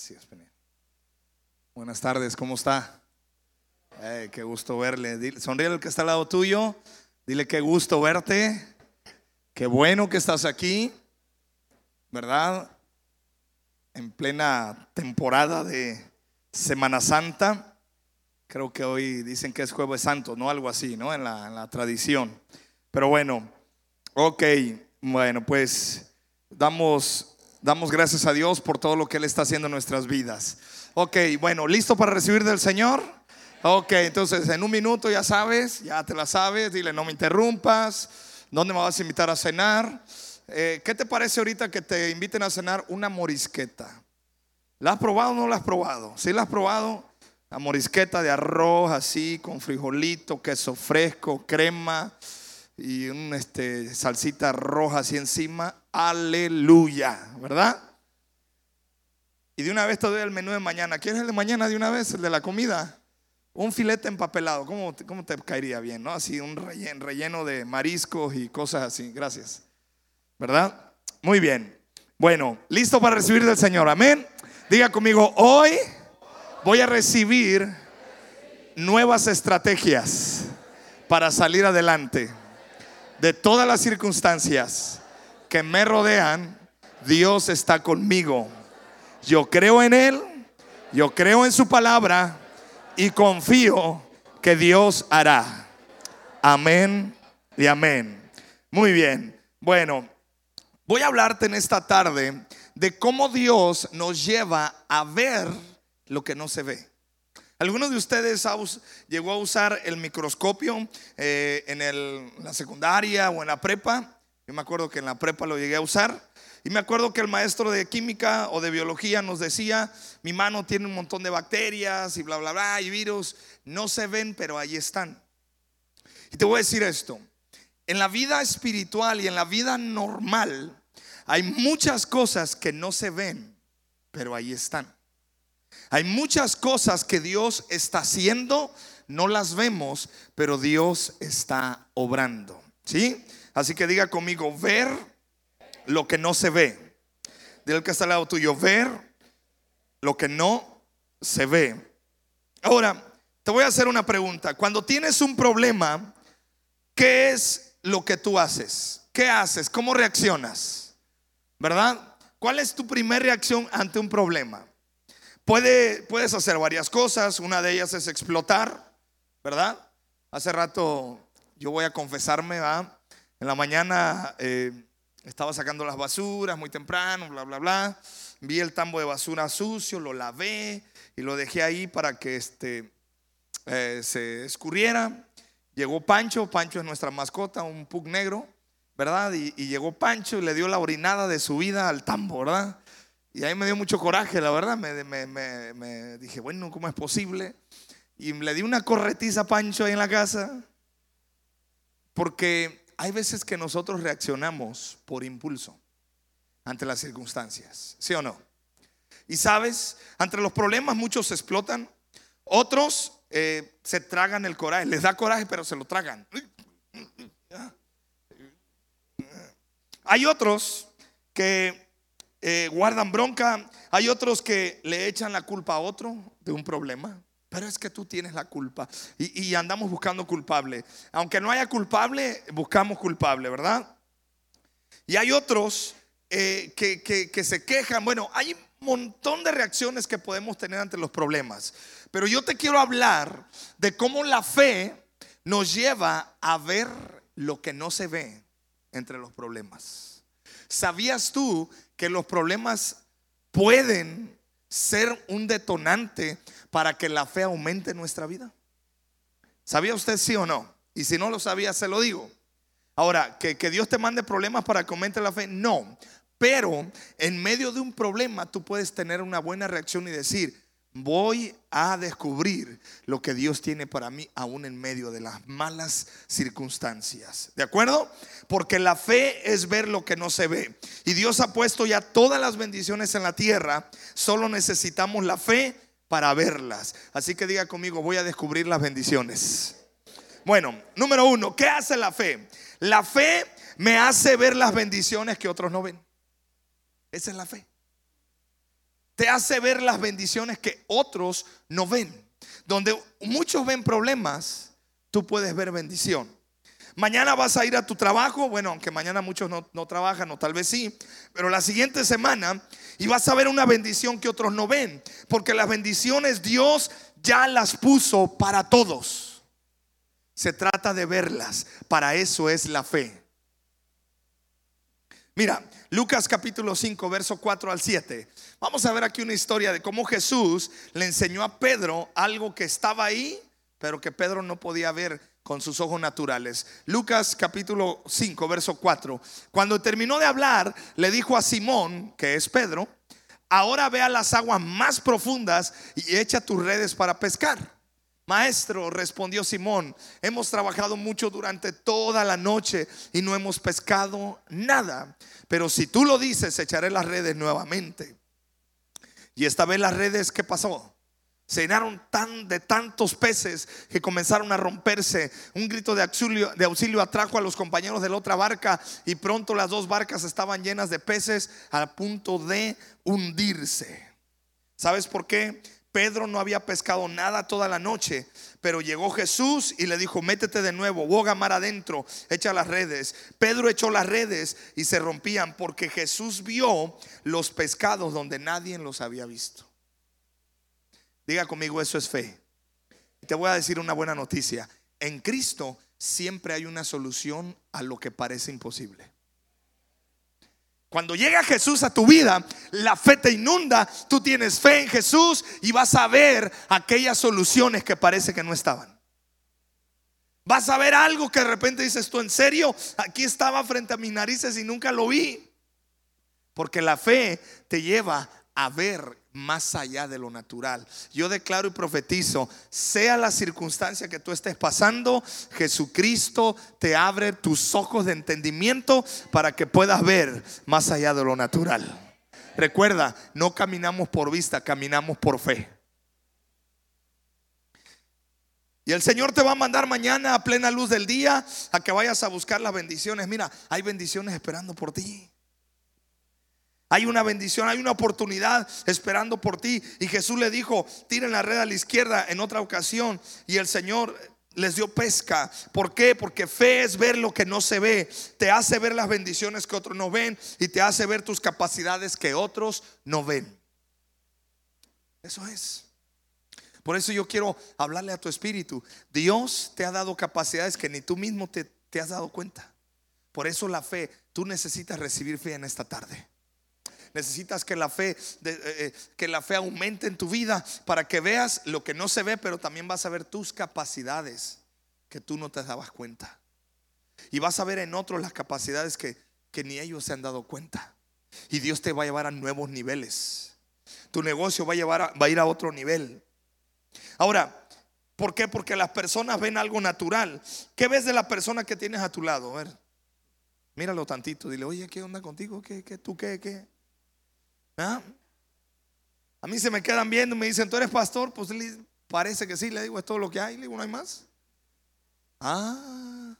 Gracias, Buenas tardes, ¿cómo está? qué gusto verle. Sonríe el que está al lado tuyo. Dile qué gusto verte. Qué bueno que estás aquí, ¿verdad? En plena temporada de Semana Santa. Creo que hoy dicen que es Jueves Santo, ¿no? Algo así, ¿no? En la, en la tradición. Pero bueno, ok, bueno, pues damos, damos gracias a Dios por todo lo que Él está haciendo en nuestras vidas. Ok, bueno, ¿listo para recibir del Señor? Ok, entonces en un minuto ya sabes, ya te la sabes, dile no me interrumpas, ¿dónde me vas a invitar a cenar? Eh, ¿Qué te parece ahorita que te inviten a cenar una morisqueta? ¿La has probado o no la has probado? ¿Sí la has probado? La morisqueta de arroz así, con frijolito, queso fresco, crema y un este, salsita roja así encima. Aleluya, ¿verdad? Y de una vez te doy el menú de mañana. ¿Quieres el de mañana de una vez, el de la comida? Un filete empapelado, ¿cómo, cómo te caería bien? ¿no? Así un relleno, relleno de mariscos y cosas así. Gracias. ¿Verdad? Muy bien. Bueno, listo para recibir del Señor. Amén. Diga conmigo, hoy voy a recibir nuevas estrategias para salir adelante de todas las circunstancias que me rodean. Dios está conmigo. Yo creo en Él, yo creo en su palabra y confío que Dios hará. Amén y amén. Muy bien. Bueno, voy a hablarte en esta tarde de cómo Dios nos lleva a ver lo que no se ve. ¿Alguno de ustedes llegó a usar el microscopio eh, en la secundaria o en la prepa? Yo me acuerdo que en la prepa lo llegué a usar. Y me acuerdo que el maestro de química o de biología nos decía, mi mano tiene un montón de bacterias y bla, bla, bla, y virus. No se ven, pero ahí están. Y te voy a decir esto, en la vida espiritual y en la vida normal hay muchas cosas que no se ven, pero ahí están. Hay muchas cosas que Dios está haciendo, no las vemos, pero Dios está obrando. ¿Sí? Así que diga conmigo, ver lo que no se ve. Dile que está al lado tuyo, ver lo que no se ve. Ahora, te voy a hacer una pregunta. Cuando tienes un problema, ¿qué es lo que tú haces? ¿Qué haces? ¿Cómo reaccionas? ¿Verdad? ¿Cuál es tu primera reacción ante un problema? Puede, puedes hacer varias cosas. Una de ellas es explotar, ¿verdad? Hace rato yo voy a confesarme, ¿verdad? En la mañana eh, estaba sacando las basuras muy temprano, bla, bla, bla. Vi el tambo de basura sucio, lo lavé y lo dejé ahí para que este, eh, se escurriera. Llegó Pancho, Pancho es nuestra mascota, un pug negro, ¿verdad? Y, llegó Pancho y le dio la orinada de su vida al tambo, ¿verdad? Y ahí me dio mucho coraje, la verdad. Me, me dije, bueno, ¿cómo es posible? Y le di una corretiza a Pancho ahí en la casa, porque hay veces que nosotros reaccionamos por impulso ante las circunstancias, ¿sí o no? Y sabes, ante los problemas muchos explotan, otros eh, se tragan el coraje, les da coraje pero se lo tragan. Hay otros que eh, guardan bronca, hay otros que le echan la culpa a otro de un problema. Pero es que tú tienes la culpa y, andamos buscando culpable. Aunque no haya culpable, buscamos culpable, ¿verdad? Y hay otros eh, que, que se quejan. Bueno, hay un montón de reacciones que podemos tener ante los problemas. Pero yo te quiero hablar de cómo la fe nos lleva a ver lo que no se ve entre los problemas. ¿Sabías tú que los problemas pueden ser un detonante para que la fe aumente en nuestra vida. ¿Sabía usted sí o no? Y si no lo sabía, se lo digo. Ahora, que, que Dios te mande problemas para que aumente la fe, no. Pero en medio de un problema tú puedes tener una buena reacción y decir, voy a descubrir lo que Dios tiene para mí aún en medio de las malas circunstancias. ¿De acuerdo? Porque la fe es ver lo que no se ve. Y Dios ha puesto ya todas las bendiciones en la tierra. Solo necesitamos la fe para verlas. Así que diga conmigo, voy a descubrir las bendiciones. Bueno, número uno, ¿qué hace la fe? La fe me hace ver las bendiciones que otros no ven. Esa es la fe te hace ver las bendiciones que otros no ven. Donde muchos ven problemas, tú puedes ver bendición. Mañana vas a ir a tu trabajo, bueno, aunque mañana muchos no, no, trabajan o tal vez sí, pero la siguiente semana y vas a ver una bendición que otros no ven, porque las bendiciones Dios ya las puso para todos. Se trata de verlas, para eso es la fe. Mira, Lucas capítulo 5, verso 4 al 7. Vamos a ver aquí una historia de cómo Jesús le enseñó a Pedro algo que estaba ahí, pero que Pedro no podía ver con sus ojos naturales. Lucas capítulo 5, verso 4. Cuando terminó de hablar, le dijo a Simón, que es Pedro, ahora ve a las aguas más profundas y echa tus redes para pescar. Maestro, respondió Simón, hemos trabajado mucho durante toda la noche y no hemos pescado nada. Pero si tú lo dices, echaré las redes nuevamente. Y esta vez las redes, ¿qué pasó? Se llenaron tan, de tantos peces que comenzaron a romperse. Un grito de auxilio, de auxilio atrajo a los compañeros de la otra barca y pronto las dos barcas estaban llenas de peces a punto de hundirse. ¿Sabes por qué? Pedro no había pescado nada toda la noche, pero llegó Jesús y le dijo, métete de nuevo, boga mar adentro, echa las redes. Pedro echó las redes y se rompían porque Jesús vio los pescados donde nadie los había visto. Diga conmigo, eso es fe. Te voy a decir una buena noticia. En Cristo siempre hay una solución a lo que parece imposible. Cuando llega Jesús a tu vida, la fe te inunda, tú tienes fe en Jesús y vas a ver aquellas soluciones que parece que no estaban. Vas a ver algo que de repente dices tú, en serio, aquí estaba frente a mis narices y nunca lo vi. Porque la fe te lleva a ver más allá de lo natural. Yo declaro y profetizo, sea la circunstancia que tú estés pasando, Jesucristo te abre tus ojos de entendimiento para que puedas ver más allá de lo natural. Recuerda, no caminamos por vista, caminamos por fe. Y el Señor te va a mandar mañana a plena luz del día a que vayas a buscar las bendiciones. Mira, hay bendiciones esperando por ti. Hay una bendición, hay una oportunidad esperando por ti. Y Jesús le dijo, tiren la red a la izquierda en otra ocasión. Y el Señor les dio pesca. ¿Por qué? Porque fe es ver lo que no se ve. Te hace ver las bendiciones que otros no ven y te hace ver tus capacidades que otros no ven. Eso es. Por eso yo quiero hablarle a tu espíritu. Dios te ha dado capacidades que ni tú mismo te, te has dado cuenta. Por eso la fe, tú necesitas recibir fe en esta tarde necesitas que la fe, eh, eh, que la fe aumente en tu vida para que veas lo que no se ve, pero también vas a ver tus capacidades que tú no te dabas cuenta. Y vas a ver en otros las capacidades que, que ni ellos se han dado cuenta. Y Dios te va a llevar a nuevos niveles. Tu negocio va a, llevar va a ir a otro nivel. Ahora, ¿por qué? Porque las personas ven algo natural. ¿Qué ves de la persona que tienes a tu lado? A ver, míralo tantito. Dile, oye, ¿qué onda contigo? ¿Qué, qué, tú qué, qué? ¿Ah? A mí se me quedan viendo y me dicen, ¿tú eres pastor? Pues parece que sí, le digo, es todo lo que hay, le digo, no hay más. Ah.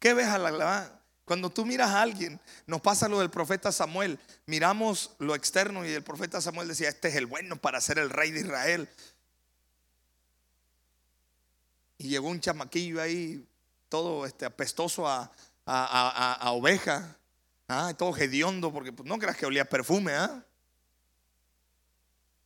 ¿Qué ves a la cuando tú miras a alguien, nos pasa lo del profeta Samuel. Miramos lo externo y el profeta Samuel decía, este es el bueno para ser el rey de Israel. Y llegó un chamaquillo ahí, todo este, apestoso a, a oveja. Ah, todo hediondo, porque pues, no creas que olía perfume, ¿ah?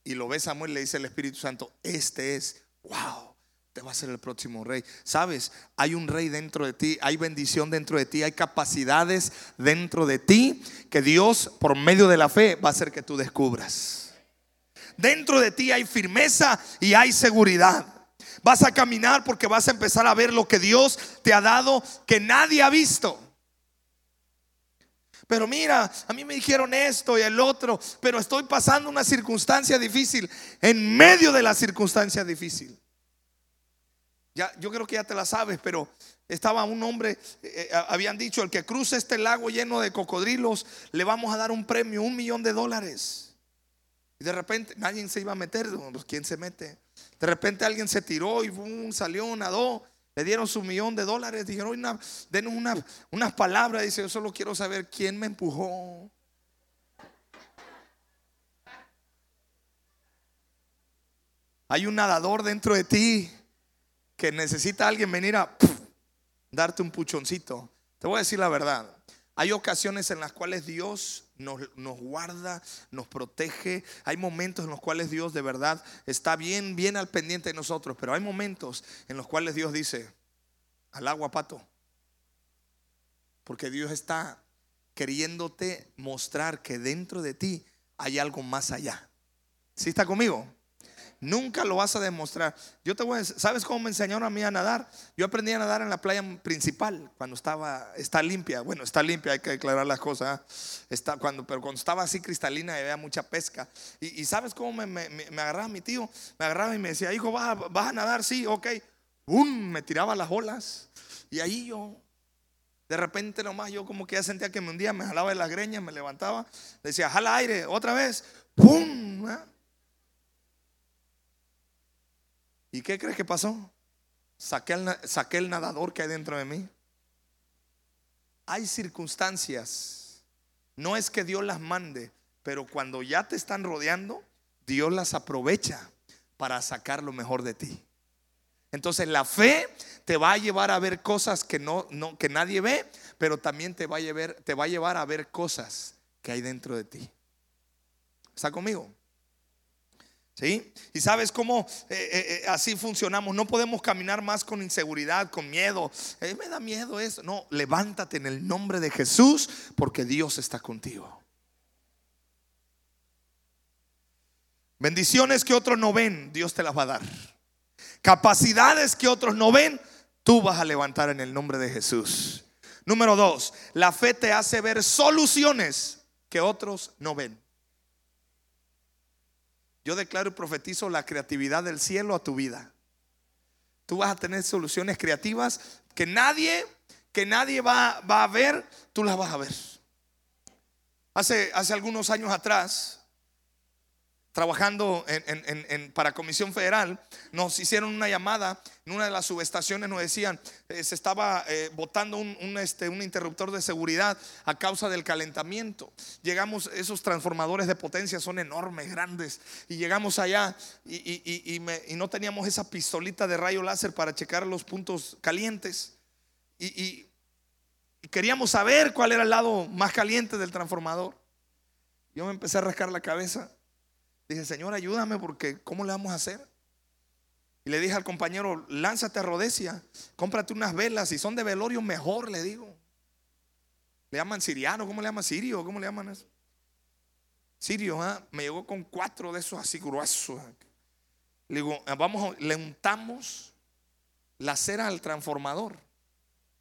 Y lo ve Samuel, le dice el Espíritu Santo, este es, wow, te va a ser el próximo rey. Sabes, hay un rey dentro de ti, hay bendición dentro de ti, hay capacidades dentro de ti que Dios, por medio de la fe, va a hacer que tú descubras. Dentro de ti hay firmeza y hay seguridad. Vas a caminar porque vas a empezar a ver lo que Dios te ha dado que nadie ha visto. Pero mira, a mí me dijeron esto y el otro, pero estoy pasando una circunstancia difícil en medio de la circunstancia difícil. Ya, yo creo que ya te la sabes, pero estaba un hombre, eh, eh, habían dicho, el que cruce este lago lleno de cocodrilos, le vamos a dar un premio, un millón de dólares. Y de repente nadie se iba a meter, ¿quién se mete? De repente alguien se tiró y boom, salió, nadó. Le dieron su millón de dólares, dijeron, una, denos unas palabras, dice, yo solo quiero saber quién me empujó. Hay un nadador dentro de ti que necesita a alguien venir a darte un puchoncito. Te voy a decir la verdad. Hay ocasiones en las cuales Dios nos, guarda, nos protege. Hay momentos en los cuales Dios de verdad está bien, bien al pendiente de nosotros. Pero hay momentos en los cuales Dios dice, al agua pato. Porque Dios está queriéndote mostrar que dentro de ti hay algo más allá. ¿Sí está conmigo? Nunca lo vas a demostrar. Yo te voy a decir, ¿sabes cómo me enseñaron a mí a nadar? Yo aprendí a nadar en la playa principal cuando estaba, está limpia. Bueno, está limpia, hay que declarar las cosas. ¿eh? Está, cuando, pero cuando estaba así cristalina y había mucha pesca. Y, ¿sabes cómo me, agarraba mi tío? Me agarraba y me decía, hijo, ¿vas a, nadar? Sí, ok. ¡Bum! Me tiraba las olas. Y ahí yo, de repente nomás, yo como que ya sentía que me hundía, me jalaba de las greñas, me levantaba, decía, jala aire, otra vez. ¡Pum! ¿eh? ¿Y qué crees que pasó? Saqué el, nadador que hay dentro de mí. Hay circunstancias. No es que Dios las mande, pero cuando ya te están rodeando, Dios las aprovecha para sacar lo mejor de ti. Entonces la fe te va a llevar a ver cosas que no, no que nadie ve, pero también te va a llevar te va a llevar a ver cosas que hay dentro de ti. ¿Está conmigo? ¿Sí? Y sabes cómo eh, eh, eh, así funcionamos. No podemos caminar más con inseguridad, con miedo. me da miedo eso. No, levántate en el nombre de Jesús porque Dios está contigo. Bendiciones que otros no ven, Dios te las va a dar. Capacidades que otros no ven, tú vas a levantar en el nombre de Jesús. Número dos, la fe te hace ver soluciones que otros no ven. Yo declaro y profetizo la creatividad del cielo a tu vida. Tú vas a tener soluciones creativas que nadie, que nadie va, a ver, tú las vas a ver. Hace, hace algunos años atrás, trabajando para Comisión Federal, nos hicieron una llamada en una de las subestaciones, nos decían, eh, se estaba eh, botando un, este, un interruptor de seguridad a causa del calentamiento. Llegamos, esos transformadores de potencia son enormes, grandes, y llegamos allá y no teníamos esa pistolita de rayo láser para checar los puntos calientes. y queríamos saber cuál era el lado más caliente del transformador. Yo me empecé a rascar la cabeza Dije, Señor, ayúdame porque ¿cómo le vamos a hacer? Y le dije al compañero, lánzate a Rodesia, cómprate unas velas, si son de velorio mejor, le digo. Le llaman siriano, ¿cómo le llaman sirio? ¿Cómo le llaman eso? Sirio, ¿ah? me llegó con cuatro de esos así gruesos. Le digo, ah, vamos, le untamos la cera al transformador.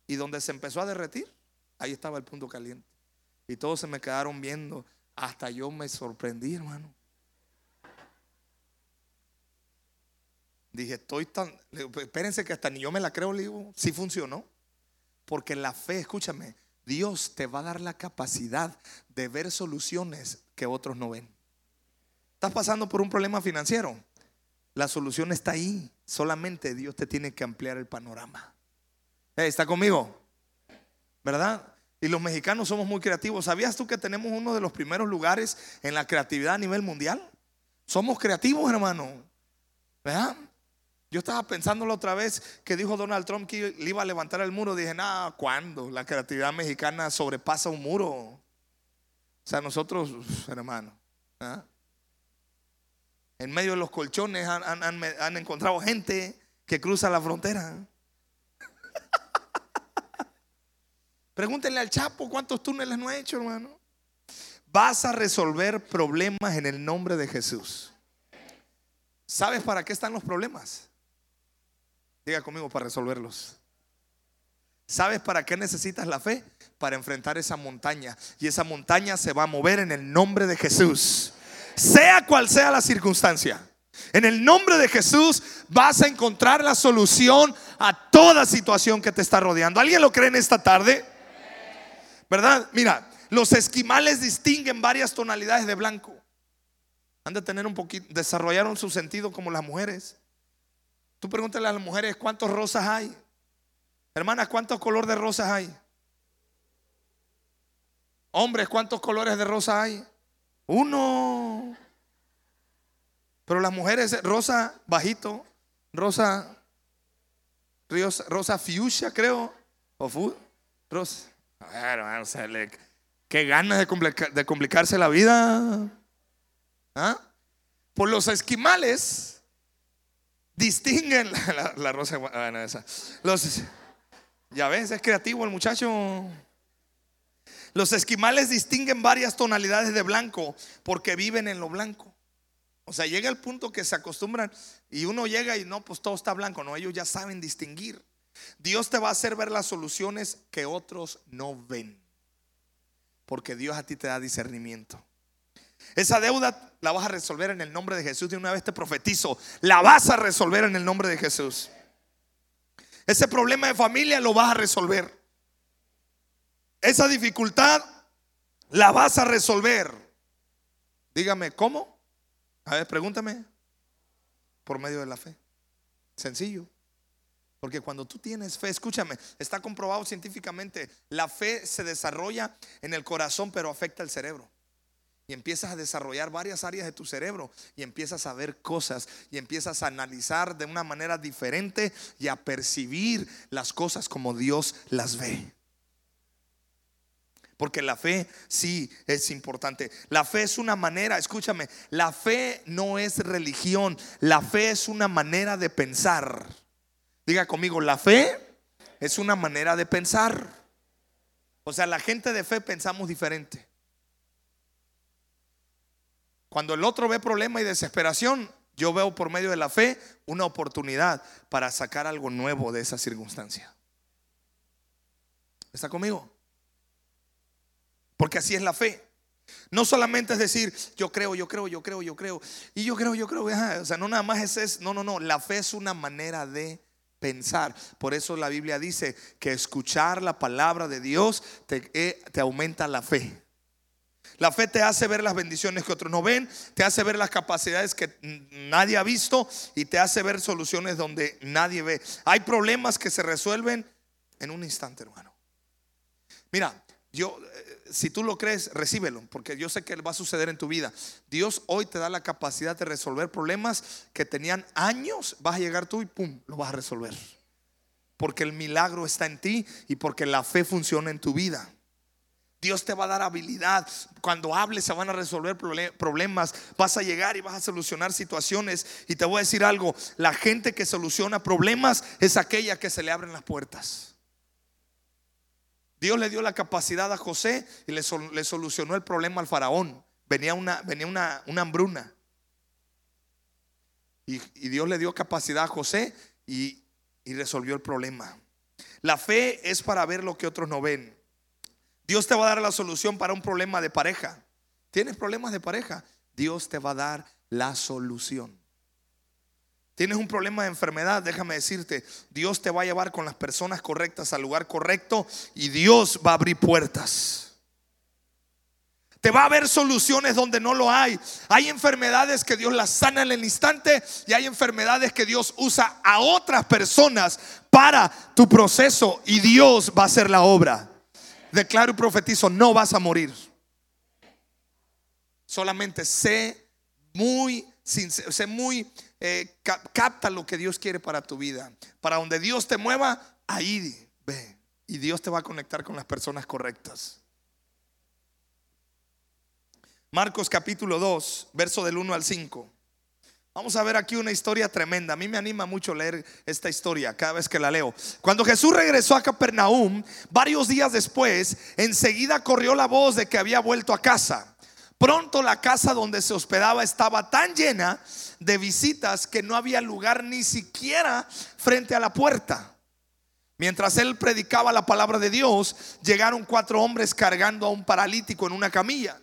Y donde se empezó a derretir, ahí estaba el punto caliente. Y todos se me quedaron viendo. Hasta yo me sorprendí, hermano. Dije, estoy tan. Espérense que hasta ni yo me la creo, le digo, sí funcionó. Porque la fe, escúchame, Dios te va a dar la capacidad de ver soluciones que otros no ven. ¿Estás pasando por un problema financiero? La solución está ahí. Solamente Dios te tiene que ampliar el panorama. ¿Está conmigo? ¿Verdad? Y los mexicanos somos muy creativos. ¿Sabías tú que tenemos uno de los primeros lugares en la creatividad a nivel mundial? Somos creativos, hermano. ¿Verdad? Yo estaba pensando la otra vez que dijo Donald Trump que le iba a levantar el muro. Dije, nada, ¿cuándo? La creatividad mexicana sobrepasa un muro. O sea, nosotros, hermano, ¿ah? en medio de los colchones han, encontrado gente que cruza la frontera. Pregúntenle al Chapo cuántos túneles no ha hecho, hermano. Vas a resolver problemas en el nombre de Jesús. ¿Sabes para qué están los problemas? Diga conmigo para resolverlos. ¿Sabes para qué necesitas la fe? Para enfrentar esa montaña. Y esa montaña se va a mover en el nombre de Jesús. Sea cual sea la circunstancia. En el nombre de Jesús vas a encontrar la solución a toda situación que te está rodeando. ¿Alguien lo cree en esta tarde? ¿Verdad? Mira, los esquimales distinguen varias tonalidades de blanco. Han de tener un poquito, desarrollaron su sentido como las mujeres. Tú pregúntale a las mujeres cuántos rosas hay. Hermanas, ¿cuántos colores de rosas hay? Hombres, ¿cuántos colores de rosas hay? Uno. Pero las mujeres, rosa bajito, rosa, rosa, fuchsia, creo, o fu, rosa. Hermano, o sea, le- qué ganas de, de complicarse la vida. ¿Ah? Por los esquimales distinguen la, rosa. ah, no, esa. Ya ves, es creativo el muchacho. Los esquimales distinguen varias tonalidades de blanco porque viven en lo blanco. O sea, llega el punto que se acostumbran y uno llega y no, pues todo está blanco. No, ellos ya saben distinguir. Dios te va a hacer ver las soluciones que otros no ven. Porque Dios a ti te da discernimiento. Esa deuda la vas a resolver en el nombre de Jesús. De una vez te profetizo, la vas a resolver en el nombre de Jesús. Ese problema de familia lo vas a resolver. Esa dificultad la vas a resolver. Dígame, ¿cómo? A ver, pregúntame. Por medio de la fe. Sencillo. Porque cuando tú tienes fe, escúchame, está comprobado científicamente, la fe se desarrolla en el corazón, pero afecta el cerebro. Y empiezas a desarrollar varias áreas de tu cerebro y empiezas a ver cosas y empiezas a analizar de una manera diferente y a percibir las cosas como Dios las ve. Porque la fe sí es importante. La fe es una manera, escúchame, la fe no es religión, la fe es una manera de pensar. Diga conmigo, la fe es una manera de pensar. O sea, la gente de fe pensamos diferente. Cuando el otro ve problema y desesperación, yo veo por medio de la fe una oportunidad para sacar algo nuevo de esa circunstancia. ¿Está conmigo? Porque así es la fe. No solamente es decir, yo creo, yo creo, yo creo, yo creo. Y yo creo, yo creo. O sea, no nada más es, es, no, no, no. La fe es una manera de pensar. Por eso la Biblia dice que escuchar la palabra de Dios te, eh, te aumenta la fe. La fe te hace ver las bendiciones que otros no ven, te hace ver las capacidades que nadie ha visto y te hace ver soluciones donde nadie ve. Hay problemas que se resuelven en un instante, hermano. Mira, yo, eh, si tú lo crees, recíbelo, porque yo sé que va a suceder en tu vida. Dios hoy te da la capacidad de resolver problemas que tenían años, vas a llegar tú y pum, lo vas a resolver. Porque el milagro está en ti y porque la fe funciona en tu vida. Dios te va a dar habilidad. Cuando hables se van a resolver problemas. Vas a llegar y vas a solucionar situaciones. Y te voy a decir algo. La gente que soluciona problemas es aquella que se le abren las puertas. Dios le dio la capacidad a José y le, sol- le solucionó el problema al faraón. Venía una, venía una, una hambruna. Y, Dios le dio capacidad a José y resolvió el problema. La fe es para ver lo que otros no ven. Dios te va a dar la solución para un problema de pareja. ¿Tienes problemas de pareja? Dios te va a dar la solución. Tienes un problema de enfermedad, déjame decirte, Dios te va a llevar con las personas correctas al lugar correcto y Dios va a abrir puertas. Te va a haber soluciones donde no lo hay. Hay enfermedades que Dios las sana en el instante y hay enfermedades que Dios usa a otras personas para tu proceso y Dios va a hacer la obra. Declaro y profetizo, no vas a morir. Solamente sé muy sincero, sé muy eh, ca- capta lo que Dios quiere para tu vida. Para donde Dios te mueva, ahí ve. Y Dios te va a conectar con las personas correctas. Marcos capítulo 2, verso del 1 al 5. Vamos a ver aquí una historia tremenda. A mí me anima mucho leer esta historia cada vez que la leo. Cuando Jesús regresó a Capernaum, varios días después, enseguida corrió la voz de que había vuelto a casa. Pronto la casa donde se hospedaba estaba tan llena de visitas que no había lugar ni siquiera frente a la puerta. Mientras él predicaba la palabra de Dios, llegaron cuatro hombres cargando a un paralítico en una camilla.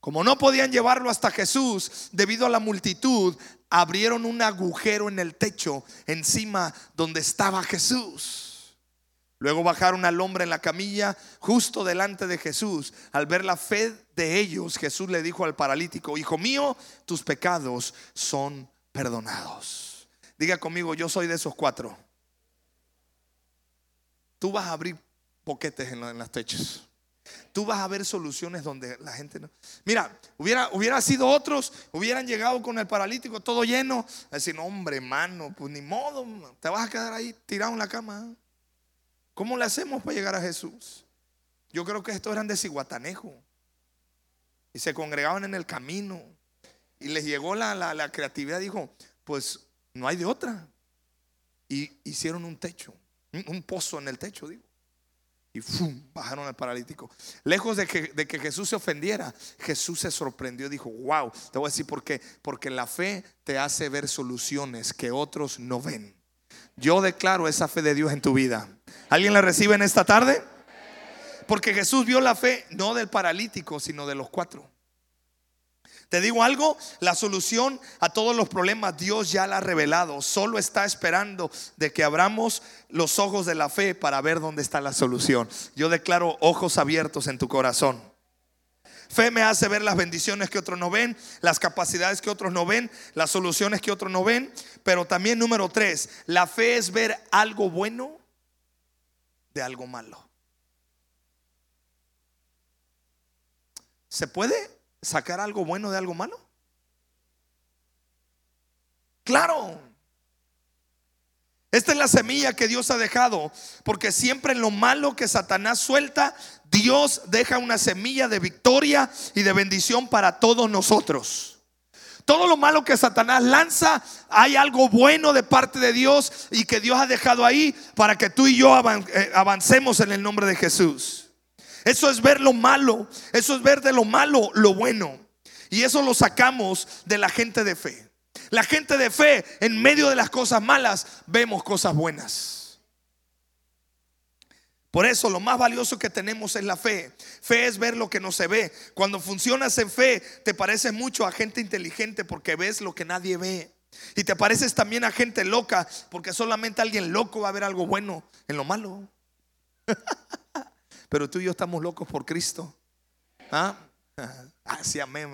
Como no podían llevarlo hasta Jesús debido a la multitud, abrieron un agujero en el techo encima donde estaba Jesús. Luego bajaron al hombre en la camilla justo delante de Jesús. Al ver la fe de ellos, Jesús le dijo al paralítico, Hijo mío, tus pecados son perdonados. Diga conmigo, yo soy de esos cuatro. Tú vas a abrir boquetes en, la- en los techos. Tú vas a ver soluciones donde la gente no. Mira, hubiera, hubiera sido otros, hubieran llegado con el paralítico todo lleno. Decir, no, hombre, hermano, pues ni modo, te vas a quedar ahí tirado en la cama. ¿Cómo le hacemos para llegar a Jesús? Yo creo que estos eran de Ciguatanejo. Y se congregaban en el camino. Y les llegó la, la creatividad. Dijo, pues no hay de otra. Y hicieron un techo, un pozo en el techo, digo. Y bajaron al paralítico. Lejos de que, de que, Jesús se ofendiera, Jesús se sorprendió. Dijo, wow, te voy a decir por qué. Porque la fe te hace ver soluciones que otros no ven. Yo declaro esa fe de Dios en tu vida. ¿Alguien la recibe en esta tarde? Porque Jesús vio la fe no del paralítico, sino de los cuatro. Te digo algo, la solución a todos los problemas Dios ya la ha revelado. Solo está esperando de que abramos los ojos de la fe para ver dónde está la solución. Yo declaro ojos abiertos en tu corazón. Fe me hace ver las bendiciones que otros no ven, las capacidades que otros no ven, las soluciones que otros no ven. Pero también número tres, la fe es ver algo bueno de algo malo. ¿Se puede sacar algo bueno de algo malo? Claro. Esta es la semilla que Dios ha dejado, porque siempre en lo malo que Satanás suelta, Dios deja una semilla de victoria y de bendición para todos nosotros. Todo lo malo que Satanás lanza, hay algo bueno de parte de Dios y que Dios ha dejado ahí para que tú y yo eh, avancemos en el nombre de Jesús. Eso es ver lo malo. Eso es ver de lo malo lo bueno. Y eso lo sacamos de la gente de fe. La gente de fe, en medio de las cosas malas, vemos cosas buenas. Por eso lo más valioso que tenemos es la fe. Fe es ver lo que no se ve. Cuando funcionas en fe, te pareces mucho a gente inteligente porque ves lo que nadie ve. Y te pareces también a gente loca porque solamente alguien loco va a ver algo bueno en lo malo. Pero tú y yo estamos locos por Cristo. ¿Ah? Así amén,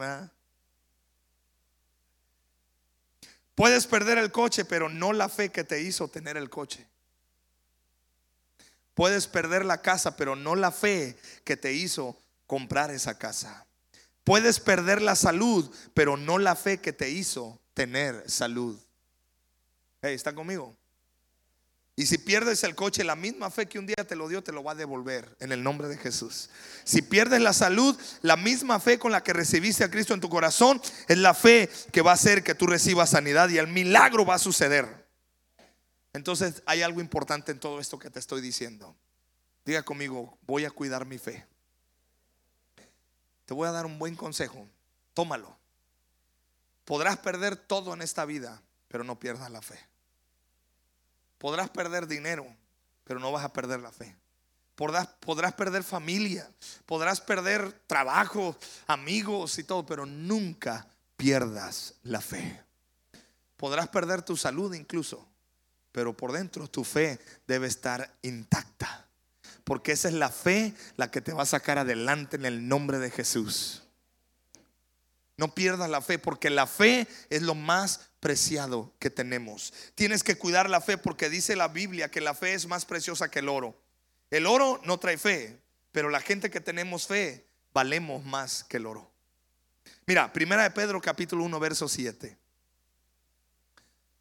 Puedes perder el coche, pero no la fe que te hizo tener el coche. Puedes perder la casa, pero no la fe que te hizo comprar esa casa. Puedes perder la salud, pero no la fe que te hizo tener salud. Hey, ¿Están conmigo? Y si pierdes el coche, la misma fe que un día te lo dio, te lo va a devolver en el nombre de Jesús. Si pierdes la salud, la misma fe con la que recibiste a Cristo en tu corazón es la fe que va a hacer que tú recibas sanidad y el milagro va a suceder. Entonces hay algo importante en todo esto que te estoy diciendo. Diga conmigo, voy a cuidar mi fe. Te voy a dar un buen consejo. Tómalo. Podrás perder todo en esta vida, pero no pierdas la fe. Podrás perder dinero, pero no vas a perder la fe. Podrás, podrás, perder familia, podrás perder trabajo, amigos y todo, pero nunca pierdas la fe. Podrás perder tu salud incluso, pero por dentro tu fe debe estar intacta. Porque esa es la fe la que te va a sacar adelante en el nombre de Jesús. No pierdas la fe porque la fe es lo más preciado que tenemos. Tienes que cuidar la fe porque dice la Biblia que la fe es más preciosa que el oro. El oro no trae fe, pero la gente que tenemos fe valemos más que el oro. Mira, primera de Pedro capítulo 1 verso 7.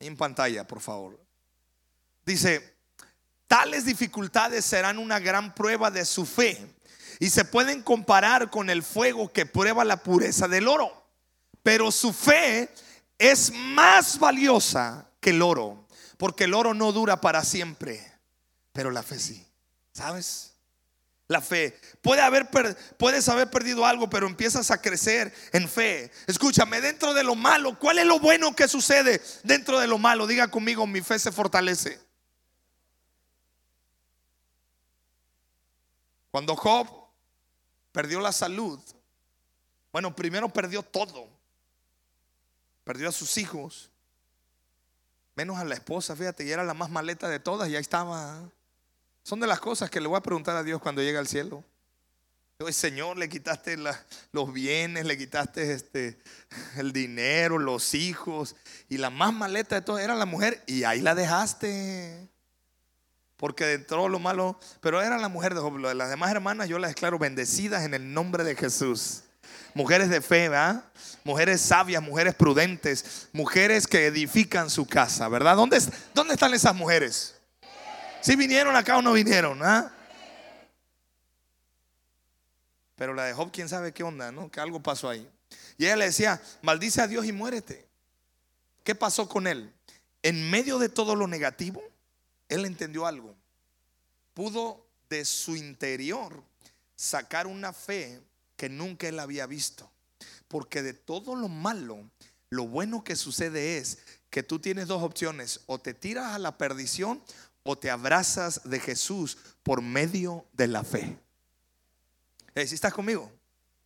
En pantalla, por favor. Dice, tales dificultades serán una gran prueba de su fe y se pueden comparar con el fuego que prueba la pureza del oro. Pero su fe es más valiosa que el oro, porque el oro no dura para siempre, pero la fe sí. ¿Sabes? La fe. Puede haber, puedes haber perdido algo, pero empiezas a crecer en fe. Escúchame, dentro de lo malo, ¿cuál es lo bueno que sucede dentro de lo malo? Diga conmigo, mi fe se fortalece. Cuando Job perdió la salud, bueno, primero perdió todo perdió a sus hijos, menos a la esposa, fíjate, y era la más maleta de todas, y ahí estaba. Son de las cosas que le voy a preguntar a Dios cuando llegue al cielo. Señor, le quitaste los bienes, le quitaste este, el dinero, los hijos, y la más maleta de todas era la mujer, y ahí la dejaste. porque de lo malo, pero era la mujer de Job. Las demás hermanas yo las declaro bendecidas en el nombre de Jesús. Mujeres de fe, ¿verdad? Mujeres sabias, mujeres prudentes, mujeres que edifican su casa, ¿verdad? ¿Dónde, dónde están esas mujeres? ¿Si vinieron acá o no vinieron? ¿ah? Pero la de Job, quién sabe qué onda, ¿no? Que algo pasó ahí. Y ella le decía, maldice a Dios y muérete. ¿Qué pasó con él? En medio de todo lo negativo, él entendió algo. Pudo de su interior sacar una fe que nunca él había visto. Porque de todo lo malo, lo bueno que sucede es que tú tienes dos opciones. O te tiras a la perdición o te abrazas de Jesús por medio de la fe. Si estás conmigo?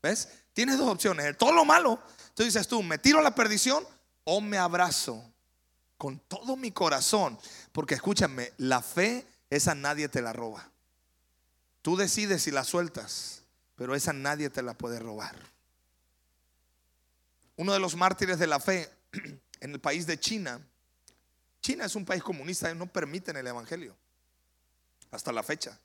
¿Ves? Tienes dos opciones. Todo lo malo, tú dices tú, me tiro a la perdición o me abrazo con todo mi corazón. Porque escúchame, la fe, esa nadie te la roba. Tú decides si la sueltas, pero esa nadie te la puede robar. Uno de los mártires de la fe en el país de China, China es un país comunista, no permiten el Evangelio hasta la fecha.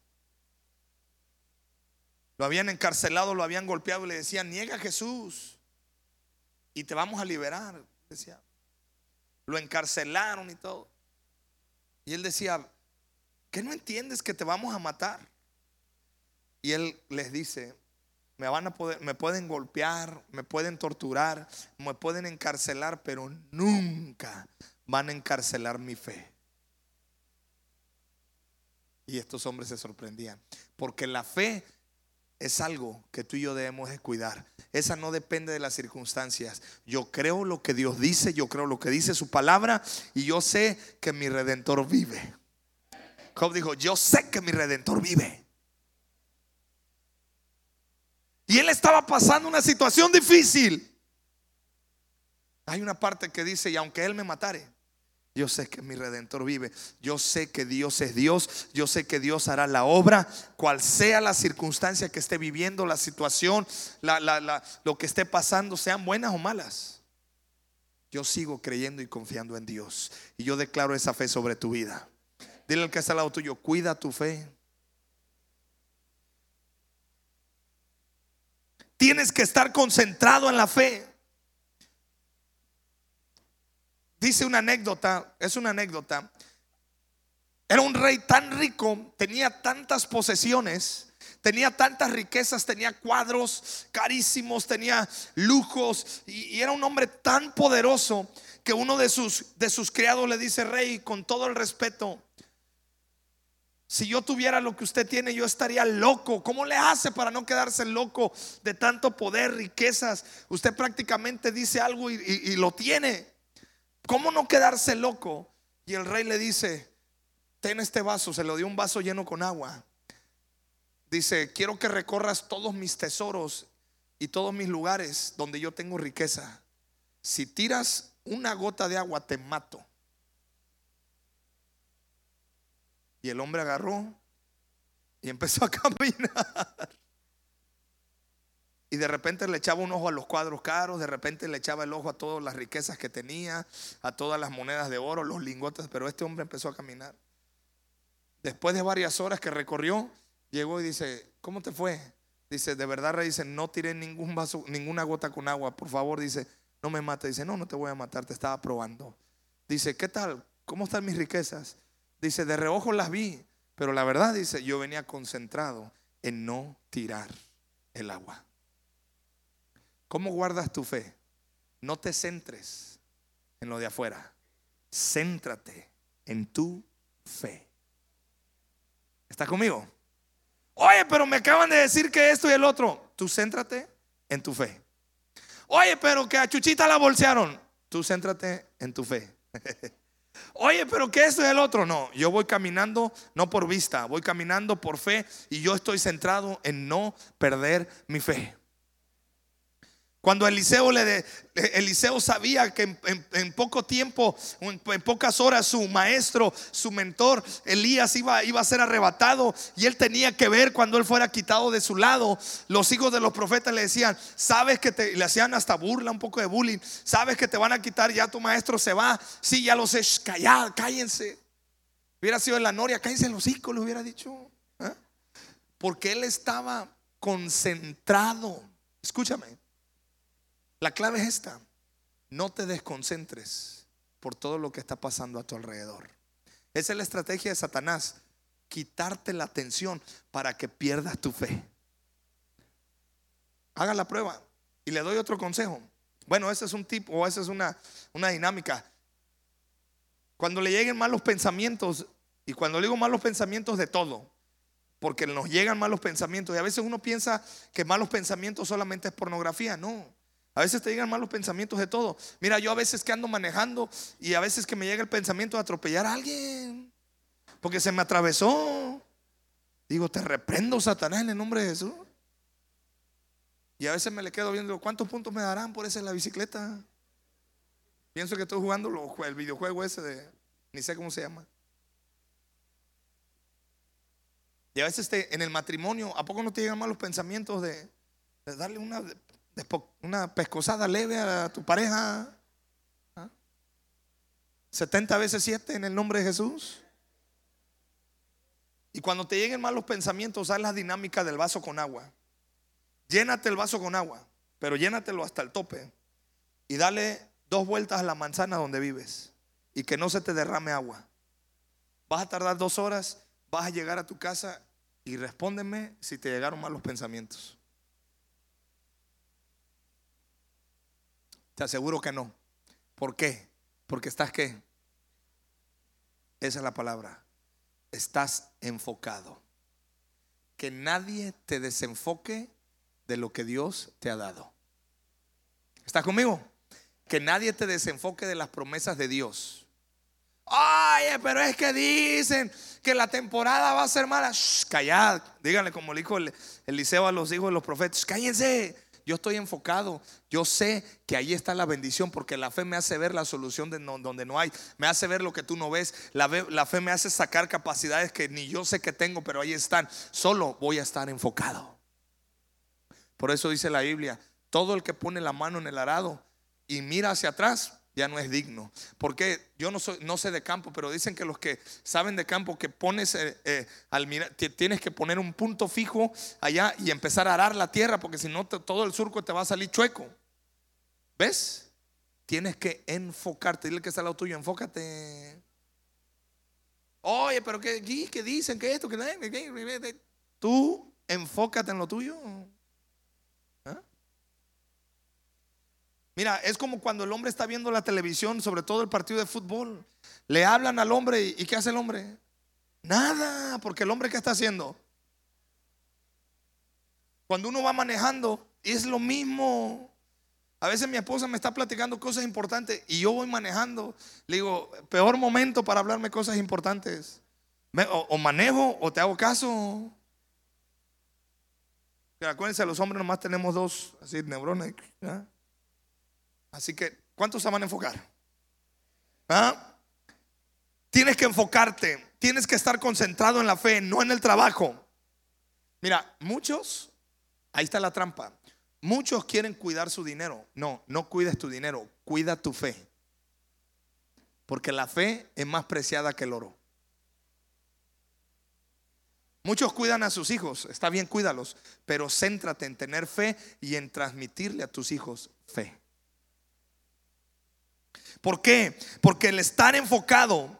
Lo habían encarcelado, lo habían golpeado y le decían, niega Jesús y te vamos a liberar. Decía, lo encarcelaron y todo. Y él decía, ¿qué no entiendes que te vamos a matar? Y él les dice, me van a poder, me pueden golpear, me pueden torturar, me pueden encarcelar, pero nunca van a encarcelar mi fe. Y estos hombres se sorprendían, porque la fe es algo que tú y yo debemos de cuidar. Esa no depende de las circunstancias. Yo creo lo que Dios dice, yo creo lo que dice su palabra y yo sé que mi redentor vive. Job dijo, yo sé que mi redentor vive. Y él estaba pasando una situación difícil. Hay una parte que dice, y aunque él me matare, yo sé que mi redentor vive. Yo sé que Dios es Dios. Yo sé que Dios hará la obra, cual sea la circunstancia que esté viviendo, la situación, lo que esté pasando, sean buenas o malas. Yo sigo creyendo y confiando en Dios. Y yo declaro esa fe sobre tu vida. Dile al que está al lado tuyo, cuida tu fe. Tienes que estar concentrado en la fe. Dice una anécdota, es una anécdota. Era un rey tan rico, tenía tantas posesiones, tenía tantas riquezas, tenía cuadros carísimos, tenía lujos y, era un hombre tan poderoso que uno de sus, de sus criados le dice, rey, con todo el respeto, si yo tuviera lo que usted tiene, yo estaría loco. ¿Cómo le hace para no quedarse loco de tanto poder, riquezas? Usted prácticamente dice algo y lo tiene. ¿Cómo no quedarse loco? Y el rey le dice, ten este vaso, se lo dio un vaso lleno con agua. Dice, quiero que recorras todos mis tesoros y todos mis lugares donde yo tengo riqueza. Si tiras una gota de agua, te mato. Y el hombre agarró y empezó a caminar. Y de repente le echaba un ojo a los cuadros caros, de repente le echaba el ojo a todas las riquezas que tenía, a todas las monedas de oro, los lingotes, pero este hombre empezó a caminar. Después de varias horas que recorrió, llegó y dice, ¿cómo te fue? Dice, de verdad, dice, no tiré ningún vaso, ninguna gota con agua, por favor, dice, no me mate. Dice, no, no te voy a matar, te estaba probando. Dice, ¿qué tal? ¿Cómo están mis riquezas? Dice, de reojo las vi, pero la verdad, dice, yo venía concentrado en no tirar el agua. ¿Cómo guardas tu fe? No te centres en lo de afuera. Céntrate en tu fe. ¿Estás conmigo? Oye, pero me acaban de decir que esto y el otro. Tú céntrate en tu fe. Oye, pero que a Chuchita la bolsearon. Tú céntrate en tu fe. Oye, pero que esto y el otro. No, yo voy caminando no por vista, voy caminando por fe y yo estoy centrado en no perder mi fe. Cuando Eliseo, le Eliseo sabía que en, poco tiempo, en, pocas horas, su maestro, su mentor, Elías, iba, iba a ser arrebatado y él tenía que ver cuando él fuera quitado de su lado. Los hijos de los profetas le decían, sabes que te, le hacían hasta burla, un poco de bullying, sabes que te van a quitar, ya tu maestro se va. Sí, ya lo sé, callad, cállense. Hubiera sido en la noria, cállense los hijos, le hubiera dicho. ¿eh? Porque él estaba concentrado. Escúchame. La clave es esta. No te desconcentres por todo lo que está pasando a tu alrededor. Esa es la estrategia de Satanás. Quitarte la atención para que pierdas tu fe. Haga la prueba. Y le doy otro consejo. Bueno, ese es un tipo o esa es una, una dinámica. Cuando le lleguen malos pensamientos, y cuando digo malos pensamientos de todo, porque nos llegan malos pensamientos, y a veces uno piensa que malos pensamientos solamente es pornografía, no. A veces te llegan malos pensamientos de todo. Mira, yo a veces que ando manejando y a veces que me llega el pensamiento de atropellar a alguien, porque se me atravesó. Digo, te reprendo, Satanás, en el nombre de Jesús. Y a veces me le quedo viendo, ¿cuántos puntos me darán por esa en la bicicleta? Pienso que estoy jugando el videojuego ese de, ni sé cómo se llama. Y a veces en el matrimonio, ¿a poco no te llegan malos pensamientos de, darle una, una pescosada leve a tu pareja? 70 ¿Ah? veces 7 en el nombre de Jesús. Y cuando te lleguen malos pensamientos, haz la dinámica del vaso con agua. Llénate el vaso con agua, pero llénatelo hasta el tope. Y dale dos vueltas a la manzana donde vives y que no se te derrame agua. Vas a tardar dos horas, vas a llegar a tu casa y respóndeme si te llegaron malos pensamientos. Te aseguro que no. ¿Por qué? Porque estás qué? Esa es la palabra. Estás enfocado. Que nadie te desenfoque de lo que Dios te ha dado. ¿Estás conmigo? que nadie te desenfoque de las promesas de Dios. Ay, pero es que dicen que la temporada va a ser mala. callad, díganle como le dijo Eliseo a los hijos de los profetas, cállense. Yo estoy enfocado. Yo sé que ahí está la bendición porque la fe me hace ver la solución de donde no hay. Me hace ver lo que tú no ves. La, la fe me hace sacar capacidades que ni yo sé que tengo, pero ahí están. Solo voy a estar enfocado. Por eso dice la Biblia, todo el que pone la mano en el arado y mira hacia atrás, ya no es digno. Porque yo no, soy, no sé de campo, pero dicen que los que saben de campo, que pones eh, eh, al mirar, tienes que poner un punto fijo allá y empezar a arar la tierra, porque si no, todo el surco te va a salir chueco. ¿Ves? Tienes que enfocarte. Dile que está al lado tuyo, enfócate. Oye, pero ¿qué, qué dicen? ¿Qué esto? ¿Qué, Tú enfócate en lo tuyo. Mira, es como cuando el hombre está viendo la televisión, sobre todo el partido de fútbol. Le hablan al hombre y, ¿qué hace el hombre? Nada, porque el hombre ¿qué está haciendo? Cuando uno va manejando, es lo mismo. A veces mi esposa me está platicando cosas importantes y yo voy manejando. Le digo, peor momento para hablarme cosas importantes. O, manejo o te hago caso. Acuérdense, los hombres nomás tenemos dos así neurones. Así que, ¿cuántos se van a enfocar? ¿Ah? Tienes que enfocarte, tienes que estar concentrado en la fe, no en el trabajo. Mira, muchos, ahí está la trampa. Muchos quieren cuidar su dinero. No, no cuides tu dinero, cuida tu fe. Porque la fe es más preciada que el oro. Muchos cuidan a sus hijos, está bien, cuídalos, pero céntrate en tener fe y en transmitirle a tus hijos fe. ¿Por qué? Porque el estar enfocado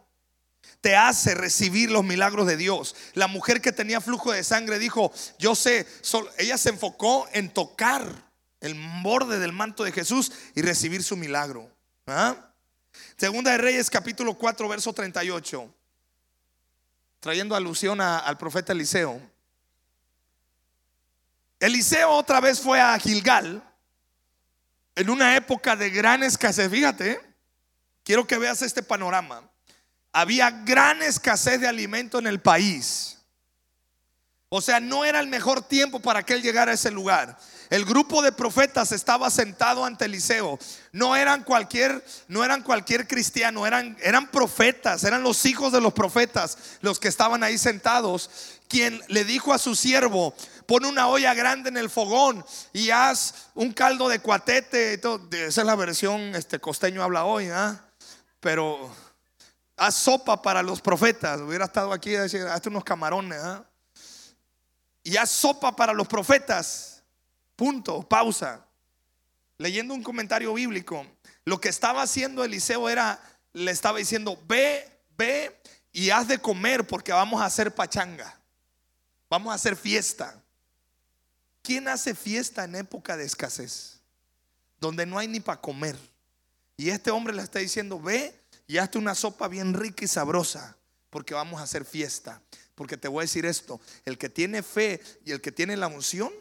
te hace recibir los milagros de Dios. La mujer que tenía flujo de sangre dijo, yo sé, ella se enfocó en tocar el borde del manto de Jesús y recibir su milagro. ¿Ah? Segunda de Reyes capítulo 4 verso 38, trayendo alusión al profeta Eliseo. Eliseo otra vez fue a Gilgal en una época de gran escasez, fíjate, Quiero que veas este panorama. Había gran escasez de alimento en el país. O sea, no era el mejor tiempo para que él llegara a ese lugar. El grupo de profetas estaba sentado ante Eliseo. No eran cualquier, no eran cualquier cristiano, eran, eran profetas, eran los hijos de los profetas los que estaban ahí sentados. Quien le dijo a su siervo: Pon una olla grande en el fogón y haz un caldo de cuatete. Esa es la versión este costeño habla hoy. ¿ah? Pero haz sopa para los profetas. Hubiera estado aquí a hazte unos camarones. ¿ah? Y haz sopa para los profetas. Punto, pausa. Leyendo un comentario bíblico, lo que estaba haciendo Eliseo era, le estaba diciendo, ve, ve y haz de comer porque vamos a hacer pachanga. Vamos a hacer fiesta. ¿Quién hace fiesta en época de escasez? Donde no hay ni para comer. Y este hombre le está diciendo, ve y hazte una sopa bien rica y sabrosa, porque vamos a hacer fiesta. Porque te voy a decir esto, el que tiene fe y el que tiene la unción,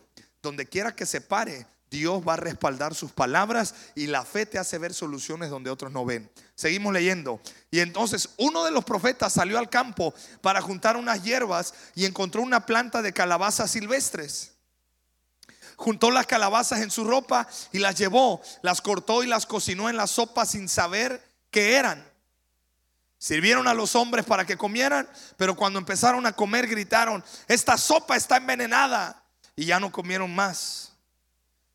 donde quiera que se pare, Dios va a respaldar sus palabras y la fe te hace ver soluciones donde otros no ven. Seguimos leyendo. Y entonces uno de los profetas salió al campo para juntar unas hierbas y encontró una planta de calabazas silvestres. Juntó las calabazas en su ropa y las llevó, las cortó y las cocinó en la sopa sin saber qué eran. Sirvieron a los hombres para que comieran, pero cuando empezaron a comer gritaron, esta sopa está envenenada y ya no comieron más.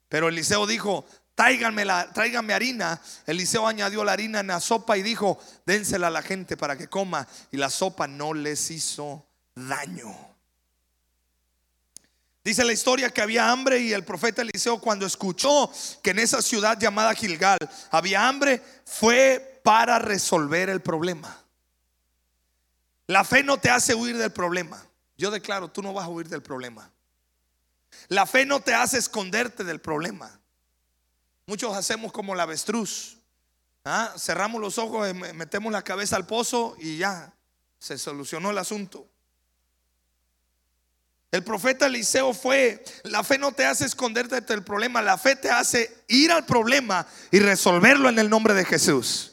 Pero Eliseo dijo, tráiganme, la, tráiganme harina. Eliseo añadió la harina en la sopa y dijo, dénsela a la gente para que coma. Y la sopa no les hizo daño. Dice la historia que había hambre y el profeta Eliseo cuando escuchó que en esa ciudad llamada Gilgal había hambre, fue para resolver el problema. La fe no te hace huir del problema. Yo declaro, tú no vas a huir del problema. La fe no te hace esconderte del problema. Muchos hacemos como la avestruz. ¿ah? Cerramos los ojos, metemos la cabeza al pozo y ya se solucionó el asunto. El profeta Eliseo fue, la fe no te hace esconderte del problema, la fe te hace ir al problema y resolverlo en el nombre de Jesús.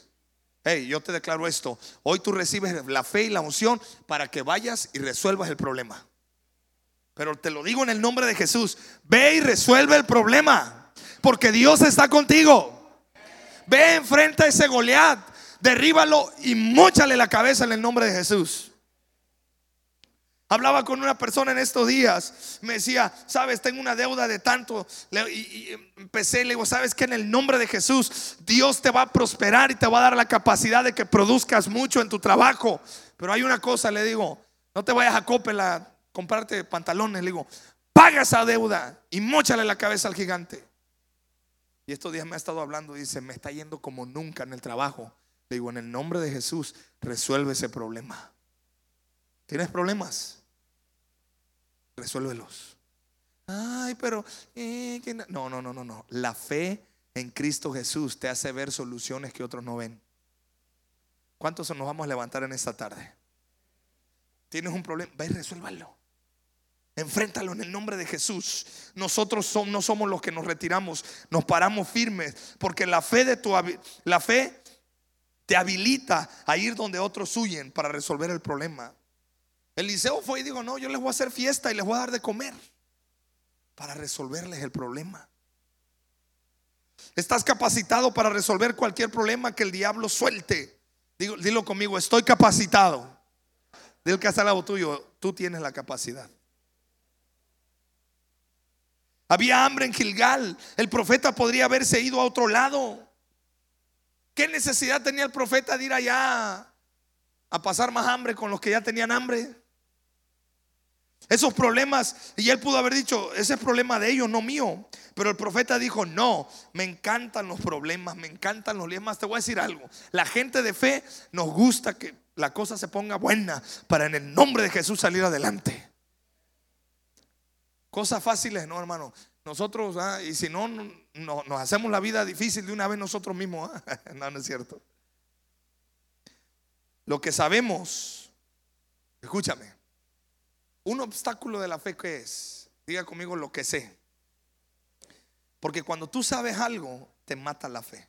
Hey, yo te declaro esto. Hoy tú recibes la fe y la unción para que vayas y resuelvas el problema. Pero te lo digo en el nombre de Jesús. Ve y resuelve el problema. Porque Dios está contigo. Ve enfrenta a ese Goliat. Derríbalo y móchale la cabeza en el nombre de Jesús. Hablaba con una persona en estos días, me decía, sabes, tengo una deuda de tanto. Y, empecé, le digo, sabes que en el nombre de Jesús, Dios te va a prosperar y te va a dar la capacidad de que produzcas mucho en tu trabajo. Pero hay una cosa, le digo, no te vayas a Coppel a comprarte pantalones, le digo, paga esa deuda y mochale la cabeza al gigante. Y estos días me ha estado hablando, dice, me está yendo como nunca en el trabajo. Le digo, en el nombre de Jesús, resuelve ese problema. ¿Tienes problemas? Resuélvelos. Ay, pero eh, no, no, no, no, no. La fe en Cristo Jesús te hace ver soluciones que otros no ven. ¿Cuántos nos vamos a levantar en esta tarde? Tienes un problema, ve y resuélvalo. Enfréntalo en el nombre de Jesús. Nosotros no somos los que nos retiramos, nos paramos firmes, porque la fe de tu la fe te habilita a ir donde otros huyen para resolver el problema. Eliseo fue y dijo, no, yo les voy a hacer fiesta y les voy a dar de comer para resolverles el problema. Estás capacitado para resolver cualquier problema que el diablo suelte. dilo conmigo, estoy capacitado. Dile que está al lado tuyo, tú tienes la capacidad. Había hambre en Gilgal. El profeta podría haberse ido a otro lado. ¿Qué necesidad tenía el profeta de ir allá a pasar más hambre con los que ya tenían hambre? Esos problemas, y él pudo haber dicho, ese es problema de ellos, no mío. Pero el profeta dijo, no, me encantan los problemas, me encantan los problemas. Te voy a decir algo, la gente de fe nos gusta que la cosa se ponga buena para en el nombre de Jesús salir adelante. Cosas fáciles, no hermano. Nosotros, ah, y si no, no, nos hacemos la vida difícil de una vez nosotros mismos. Ah. No, no es cierto. Lo que sabemos, escúchame, un obstáculo de la fe que es, diga conmigo lo que sé. Porque cuando tú sabes algo, te mata la fe.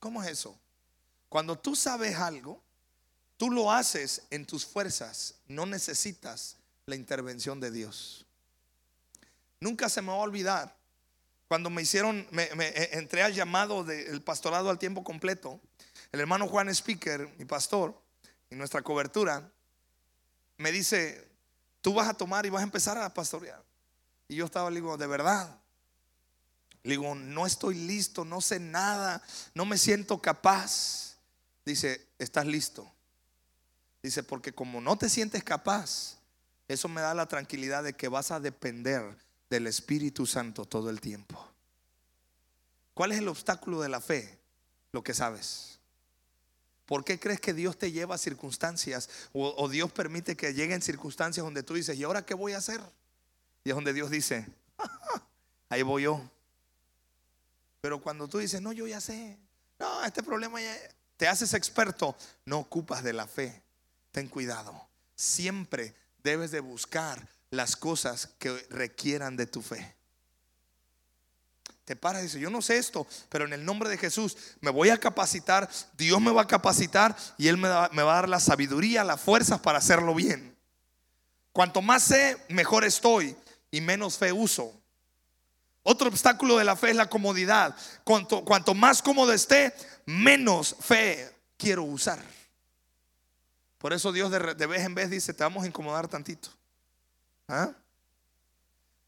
¿Cómo es eso? Cuando tú sabes algo, tú lo haces en tus fuerzas, no necesitas la intervención de Dios. Nunca se me va a olvidar cuando me hicieron, me, eh, entré al llamado del pastorado al tiempo completo. El hermano Juan Speaker, mi pastor, y nuestra cobertura, me dice, tú vas a tomar y vas a empezar a pastorear. Y yo estaba, digo, de verdad. Le digo, no estoy listo, no sé nada, no me siento capaz. dice, estás listo. Dice, porque como no te sientes capaz, eso me da la tranquilidad de que vas a depender del Espíritu Santo todo el tiempo. ¿Cuál es el obstáculo de la fe? Lo que sabes. ¿Por qué crees que Dios te lleva a circunstancias o, Dios permite que lleguen circunstancias donde tú dices, ¿y ahora qué voy a hacer? Y es donde Dios dice, ahí voy yo. Pero cuando tú dices, no, yo ya sé, no, este problema ya te haces experto, no ocupas de la fe. Ten cuidado. Siempre debes de buscar las cosas que requieran de tu fe. Te para y dice, yo no sé esto, pero en el nombre de Jesús me voy a capacitar, Dios me va a capacitar y Él me, va a dar la sabiduría, las fuerzas para hacerlo bien. Cuanto más sé, mejor estoy y menos fe uso. Otro obstáculo de la fe es la comodidad. Cuanto, cuanto más cómodo esté, menos fe quiero usar. Por eso Dios de, vez en vez dice, te vamos a incomodar tantito. ¿Ah?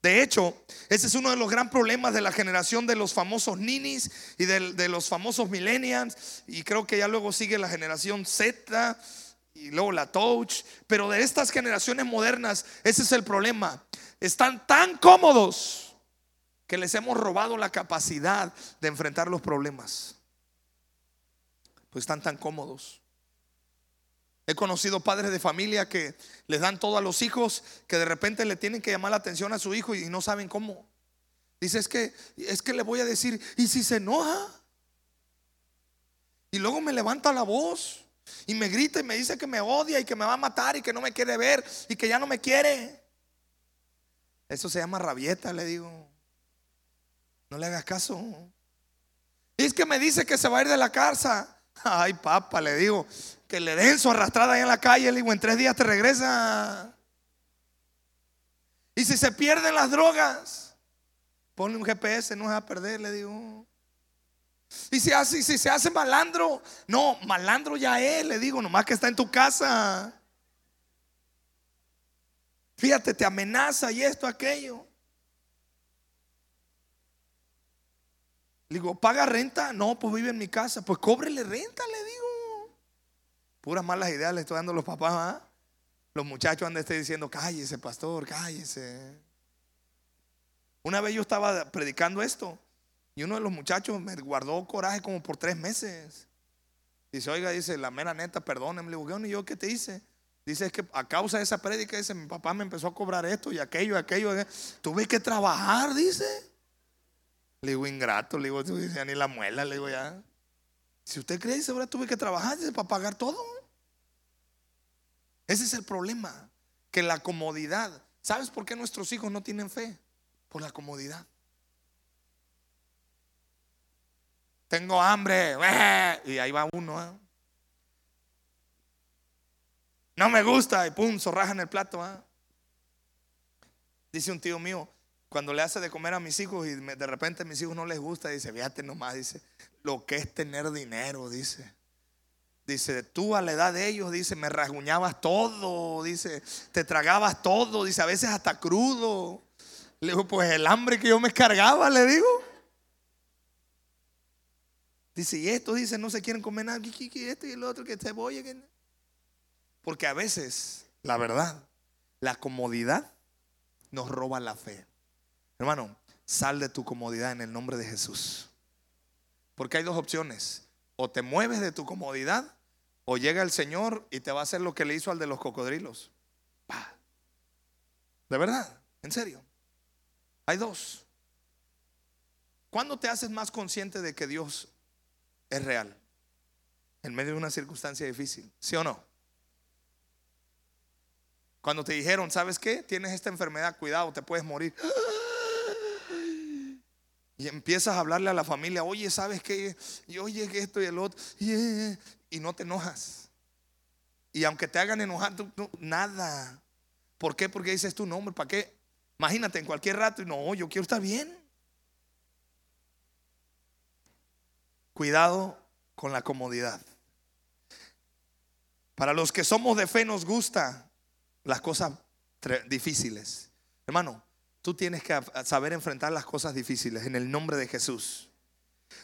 De hecho, ese es uno de los grandes problemas de la generación de los famosos ninis y de, los famosos millennials. Y creo que ya luego sigue la generación Z y luego la touch. Pero de estas generaciones modernas, ese es el problema. Están tan cómodos que les hemos robado la capacidad de enfrentar los problemas. Pues están tan cómodos. He conocido padres de familia que les dan todo a los hijos, que de repente le tienen que llamar la atención a su hijo y no saben cómo. Dice, es que, es que le voy a decir, ¿y si se enoja? Y luego me levanta la voz y me grita y me dice que me odia y que me va a matar y que no me quiere ver y que ya no me quiere. Eso se llama rabieta, le digo. No le hagas caso. Y es que me dice que se va a ir de la casa. Ay, papá, le digo, que le den su arrastrada ahí en la calle, le digo, en tres días te regresa. Y si se pierden las drogas, ponle un GPS, no se va a perder, le digo. Y si, hace, si se hace malandro, no, malandro ya es, le digo, nomás que está en tu casa. Fíjate, te amenaza y esto, aquello. Le digo, ¿paga renta? No, pues vive en mi casa. Pues cóbrele renta, le digo. Puras malas ideas le estoy dando a los papás. ¿ah? Los muchachos andan diciendo, cállese, pastor, cállese. Una vez yo estaba predicando esto y uno de los muchachos me guardó coraje como por tres meses. Dice, oiga, dice, la mera neta, perdóneme. Le digo, ¿y yo qué te hice? Dice, es que a causa de esa prédica, dice, mi papá me empezó a cobrar esto y aquello, y aquello. Tuve que trabajar, dice. Le digo, ingrato, le digo, ya ni la muela, le digo, ya. Si usted cree, ahora tuve que trabajar para pagar todo. Ese es el problema, que la comodidad. ¿Sabes por qué nuestros hijos no tienen fe? Por la comodidad. Tengo hambre, y ahí va uno. ¿eh? No me gusta, y pum, zorraja en el plato. ¿eh? Dice un tío mío, cuando le hace de comer a mis hijos y de repente a mis hijos no les gusta, dice, fíjate nomás, dice, lo que es tener dinero, dice. Dice, tú a la edad de ellos, dice, me rasguñabas todo, dice, te tragabas todo, dice, a veces hasta crudo. Le digo, pues el hambre que yo me cargaba, le digo. Dice, y esto, dice, no se quieren comer nada, y esto y el otro, que cebolla. Porque a veces, la verdad, la comodidad nos roba la fe. Hermano, sal de tu comodidad en el nombre de Jesús. Porque hay dos opciones. O te mueves de tu comodidad o llega el Señor y te va a hacer lo que le hizo al de los cocodrilos. De verdad, en serio. Hay dos. ¿Cuándo te haces más consciente de que Dios es real? En medio de una circunstancia difícil, ¿sí o no? Cuando te dijeron, ¿sabes qué? Tienes esta enfermedad, cuidado, te puedes morir. Y empiezas a hablarle a la familia, oye, ¿sabes qué? Y oye, que esto y el otro. Y, no te enojas. Y aunque te hagan enojar, nada. ¿Por qué? Porque dices tu nombre, ¿para qué? Imagínate en cualquier rato y no, yo quiero estar bien. Cuidado con la comodidad. Para los que somos de fe nos gusta las cosas difíciles. Hermano, Tú tienes que saber enfrentar las cosas difíciles en el nombre de Jesús.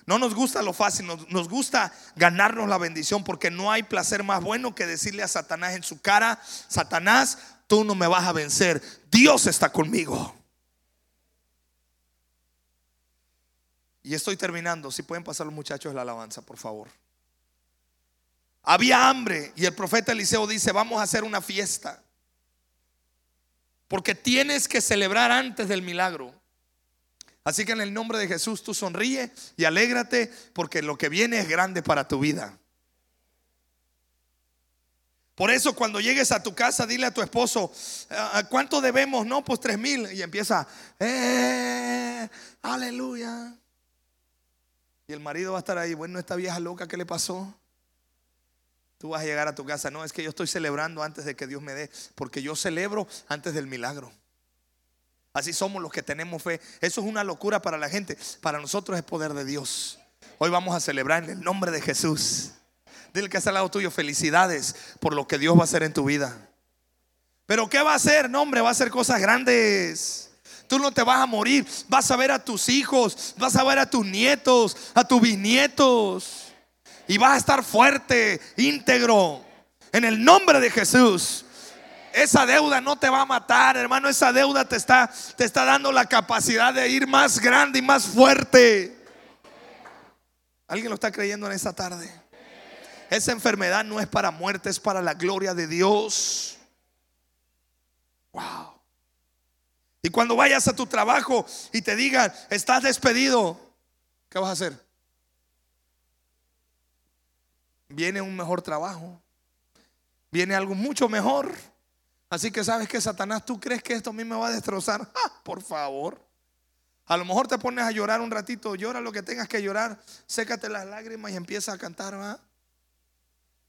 No nos gusta lo fácil, nos, gusta ganarnos la bendición porque no hay placer más bueno que decirle a Satanás en su cara, Satanás, tú no me vas a vencer, Dios está conmigo. Y estoy terminando, si pueden pasar los muchachos la alabanza, por favor. Había hambre y el profeta Eliseo dice, vamos a hacer una fiesta. Porque tienes que celebrar antes del milagro. Así que en el nombre de Jesús tú sonríe y alégrate porque lo que viene es grande para tu vida. Por eso cuando llegues a tu casa, dile a tu esposo, ah, ¿cuánto debemos? No, pues tres mil. Y empieza, eh, aleluya. Y el marido va a estar ahí, bueno, esta vieja loca, ¿qué le pasó? Tú vas a llegar a tu casa, no, es que yo estoy celebrando antes de que Dios me dé, porque yo celebro antes del milagro. Así somos los que tenemos fe. Eso es una locura para la gente. Para nosotros es poder de Dios. Hoy vamos a celebrar en el nombre de Jesús. Dile que está al lado tuyo felicidades por lo que Dios va a hacer en tu vida. Pero ¿qué va a hacer? No, hombre, va a hacer cosas grandes. Tú no te vas a morir. Vas a ver a tus hijos, vas a ver a tus nietos, a tus bisnietos. Y vas a estar fuerte, íntegro. En el nombre de Jesús. Esa deuda no te va a matar, hermano. Esa deuda te está, te está dando la capacidad de ir más grande y más fuerte. ¿Alguien lo está creyendo en esta tarde? Esa enfermedad no es para muerte, es para la gloria de Dios. Wow. Y cuando vayas a tu trabajo y te digan, estás despedido, ¿qué vas a hacer? Viene un mejor trabajo. Viene algo mucho mejor. Así que sabes que Satanás, ¿tú crees que esto a mí me va a destrozar? Ah, por favor. A lo mejor te pones a llorar un ratito, llora lo que tengas que llorar, sécate las lágrimas y empieza a cantar.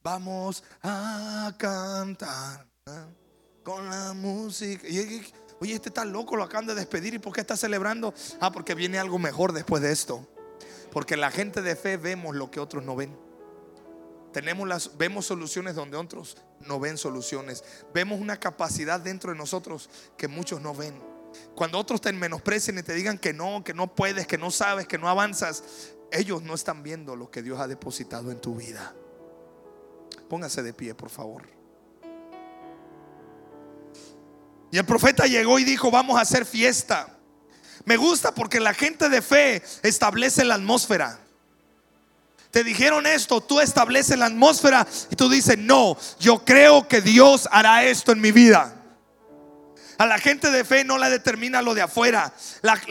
Vamos a cantar con la música. oye, este está loco, lo acaban de despedir. ¿Y por qué está celebrando? Ah, porque viene algo mejor después de esto. Porque la gente de fe vemos lo que otros no ven. Tenemos las, vemos soluciones donde otros no ven soluciones. Vemos una capacidad dentro de nosotros que muchos no ven. Cuando otros te menosprecien y te digan que no, que no puedes, que no sabes, que no avanzas, ellos no están viendo lo que Dios ha depositado en tu vida. Póngase de pie, por favor. Y el profeta llegó y dijo, vamos a hacer fiesta. Me gusta porque la gente de fe establece la atmósfera te dijeron esto, tú estableces la atmósfera y tú dices, no, yo creo que Dios hará esto en mi vida. A la gente de fe no la determina lo de afuera.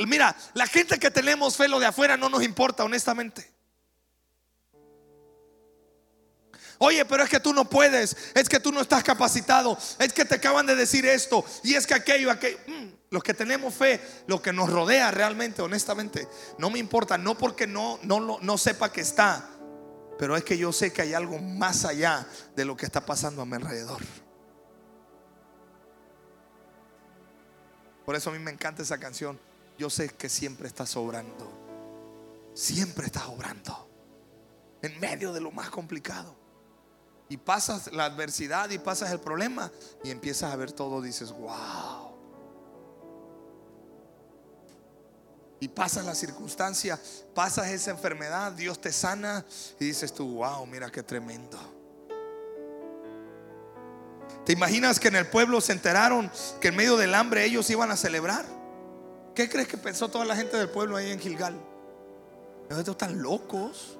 mira, la gente que tenemos fe, lo de afuera no nos importa, honestamente. Oye, pero es que tú no puedes, es que tú no estás capacitado, es que te acaban de decir esto y es que aquello, aquello. Mm, los que tenemos fe, lo que nos rodea realmente, honestamente, no me importa, no porque no, no, no sepa que está, pero es que yo sé que hay algo más allá de lo que está pasando a mi alrededor. Por eso a mí me encanta esa canción. Yo sé que siempre estás obrando. Siempre estás obrando. En medio de lo más complicado. Y pasas la adversidad y pasas el problema y empiezas a ver todo, dices, wow. Y pasas la circunstancia, pasas esa enfermedad, Dios te sana y dices tú, wow, mira qué tremendo. ¿Te imaginas que en el pueblo se enteraron que en medio del hambre ellos iban a celebrar? ¿Qué crees que pensó toda la gente del pueblo ahí en Gilgal? Estos están locos.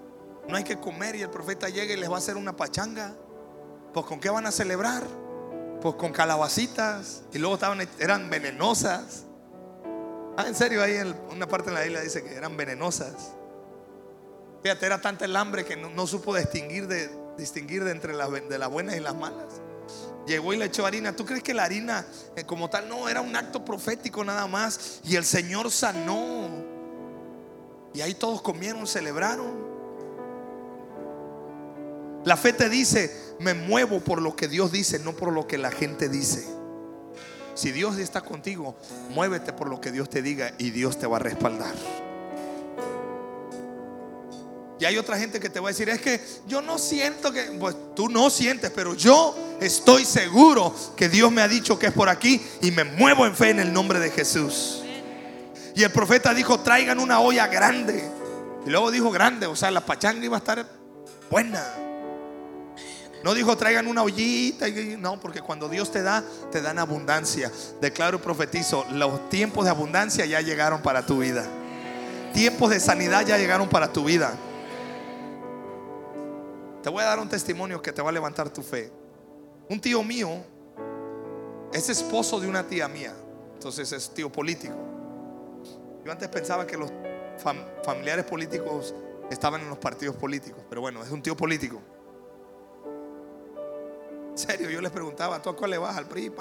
No hay que comer y el profeta llega y les va a hacer una pachanga. Pues con qué van a celebrar? Pues con calabacitas y luego estaban eran venenosas. Ah, en serio, ahí en una parte de la isla dice que eran venenosas. Fíjate, era tanta el hambre que no, supo distinguir de distinguir de entre las de las buenas y las malas. Llegó y le echó harina. ¿Tú crees que la harina eh, como tal no era un acto profético nada más? Y el Señor sanó. Y ahí todos comieron, celebraron. La fe te dice, me muevo por lo que Dios dice, no por lo que la gente dice. Si Dios está contigo, muévete por lo que Dios te diga y Dios te va a respaldar. Y hay otra gente que te va a decir, es que yo no siento que, pues tú no sientes, pero yo estoy seguro que Dios me ha dicho que es por aquí y me muevo en fe en el nombre de Jesús. Y el profeta dijo, traigan una olla grande Y luego dijo grande, o sea, la pachanga iba a estar buena. No dijo traigan una ollita, no, porque cuando Dios te da, te dan abundancia. Declaro y profetizo, los tiempos de abundancia ya llegaron para tu vida. Tiempos de sanidad ya llegaron para tu vida. Te voy a dar un testimonio que te va a levantar tu fe. Un tío mío es esposo de una tía mía, entonces es tío político. Yo antes pensaba que los familiares políticos estaban en los partidos políticos, pero bueno, es un tío político. En serio, yo les preguntaba, ¿tú a cuál le vas? Al PRI,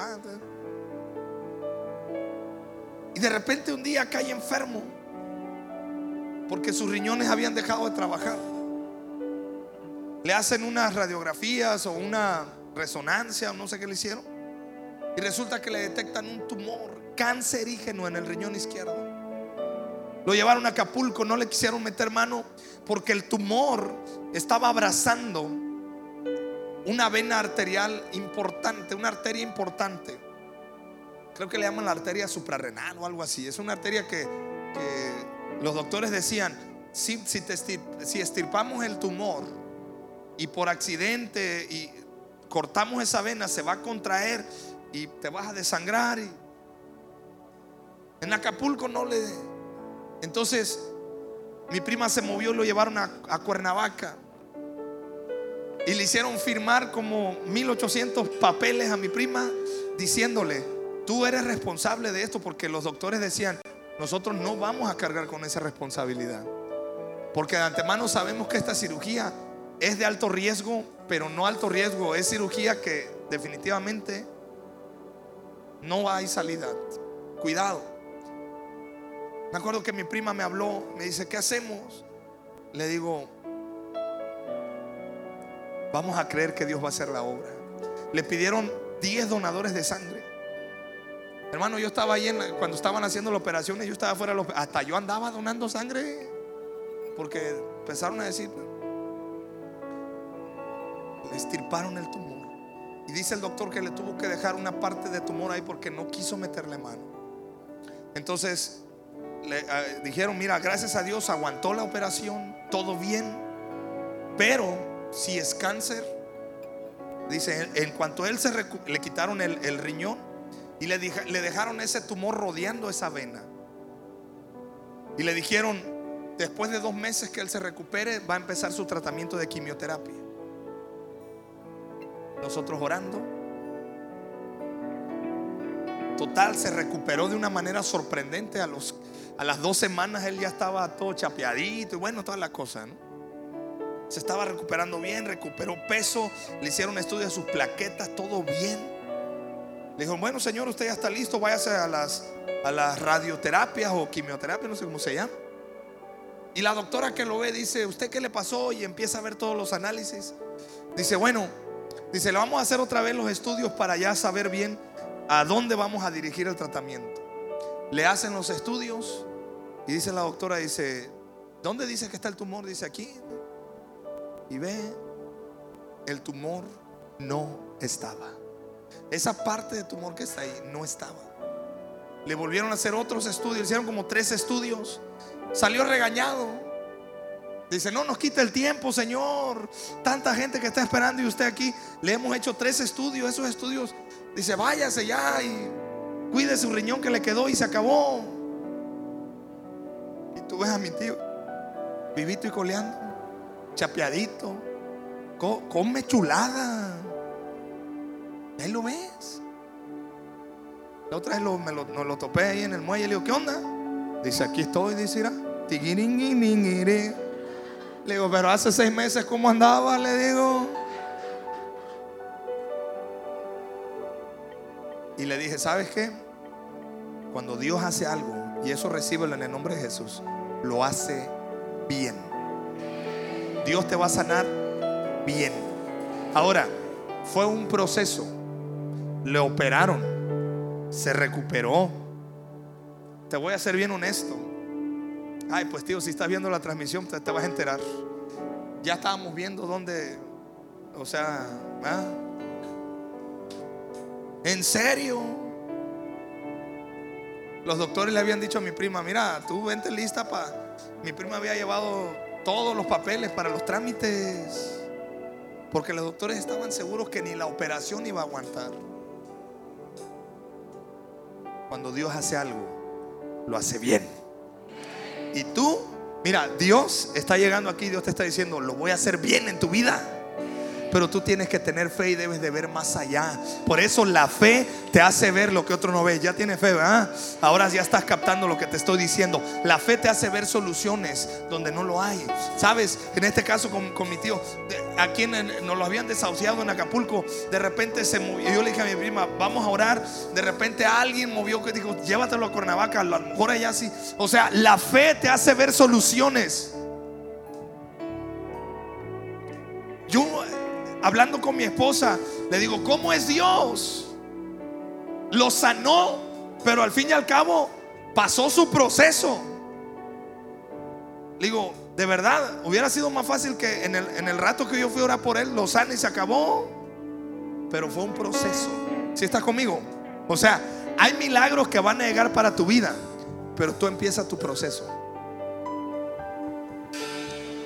Y de repente un día cae enfermo porque sus riñones habían dejado de trabajar. Le hacen unas radiografías o una resonancia, o no sé qué le hicieron. Y resulta que le detectan un tumor cancerígeno en el riñón izquierdo. Lo llevaron a Acapulco, no le quisieron meter mano porque el tumor estaba abrazando una vena arterial importante, una arteria importante. Creo que le llaman la arteria suprarrenal o algo así. Es una arteria que, los doctores decían, si, si, estirpamos el tumor y por accidente y cortamos esa vena, se va a contraer y te vas a desangrar. Y... En Acapulco no le... Entonces, mi prima se movió y lo llevaron a Cuernavaca. Y le hicieron firmar como 1800 papeles a mi prima diciéndole, tú eres responsable de esto porque los doctores decían, nosotros no vamos a cargar con esa responsabilidad. Porque de antemano sabemos que esta cirugía es de alto riesgo, pero no alto riesgo, es cirugía que definitivamente no hay salida. Cuidado. Me acuerdo que mi prima me habló, me dice, ¿qué hacemos? Le digo, vamos a creer que Dios va a hacer la obra. Le pidieron 10 donadores de sangre. Hermano, yo estaba ahí cuando estaban haciendo la operación, yo estaba fuera, hasta yo andaba donando sangre, porque empezaron a decir, estirparon el tumor. Y dice el doctor que le tuvo que dejar una parte de tumor ahí porque no quiso meterle mano. Entonces le ah, dijeron, mira, gracias a Dios aguantó la operación, todo bien, pero si es cáncer, dice, en cuanto él se le quitaron el, riñón y le, le dejaron ese tumor rodeando esa vena. Y le dijeron, después de dos meses que él se recupere, va a empezar su tratamiento de quimioterapia. Nosotros orando. Total, se recuperó de una manera sorprendente. A, los, a las dos semanas él ya estaba todo chapeadito y bueno, todas las cosas. Se estaba recuperando bien, recuperó peso, le hicieron estudio de sus plaquetas, todo bien. Le dijo, bueno señor, usted ya está listo, váyase a las, a las radioterapias o quimioterapias, no sé cómo se llama. Y la doctora que lo ve dice, ¿usted qué le pasó? Y empieza a ver todos los análisis. Dice, bueno, Dice, le vamos a hacer otra vez los estudios para ya saber bien a dónde vamos a dirigir el tratamiento. Le hacen los estudios y dice la doctora, dice, ¿dónde dice que está el tumor? Dice aquí. Y ve, el tumor no estaba. Esa parte de tumor que está ahí no estaba. Le volvieron a hacer otros estudios, hicieron como tres estudios. Salió regañado. Dice, no nos quita el tiempo, Señor. Tanta gente que está esperando y usted aquí. Le hemos hecho tres estudios. Esos estudios, dice, váyase ya y cuide su riñón que le quedó y se acabó. Y tú ves a mi tío, vivito y coleando, chapeadito, come chulada. Ahí lo ves. La otra vez me lo, lo topé ahí en el muelle le digo, ¿qué onda? Dice, aquí estoy, dice, le digo, pero hace seis meses, ¿cómo andaba? Le digo. Y le dije, ¿sabes qué? Cuando Dios hace algo, y eso recíbelo en el nombre de Jesús, lo hace bien. Dios te va a sanar bien. Ahora, fue un proceso. Le operaron. Se recuperó. Te voy a ser bien honesto. Ay, pues tío, si estás viendo la transmisión, te, vas a enterar. Ya estábamos viendo dónde, o sea, ¿ah? ¿en serio? Los doctores le habían dicho a mi prima, mira, tú vente lista para... Mi prima había llevado todos los papeles para los trámites. Porque los doctores estaban seguros que ni la operación iba a aguantar. Cuando Dios hace algo, lo hace bien. Y tú, mira, Dios está llegando aquí, Dios te está diciendo, lo voy a hacer bien en tu vida. Pero tú tienes que tener fe y debes de ver más allá. Por eso la fe te hace ver lo que otro no ve. Ya tiene fe, ¿verdad? Ahora ya estás captando lo que te estoy diciendo. La fe te hace ver soluciones donde no lo hay. Sabes, en este caso con, mi tío, a quien nos lo habían desahuciado en Acapulco, de repente se movió. Yo le dije a mi prima, vamos a orar. De repente alguien movió que dijo, llévatelo a Cuernavaca. A lo mejor allá sí. O sea, la fe te hace ver soluciones. Hablando con mi esposa, le digo, ¿cómo es Dios? Lo sanó, pero al fin y al cabo pasó su proceso. Le digo, de verdad, hubiera sido más fácil que en el, rato que yo fui a orar por él, lo sana y se acabó. Pero fue un proceso. Si estás conmigo? O sea, hay milagros que van a llegar para tu vida, pero tú empiezas tu proceso.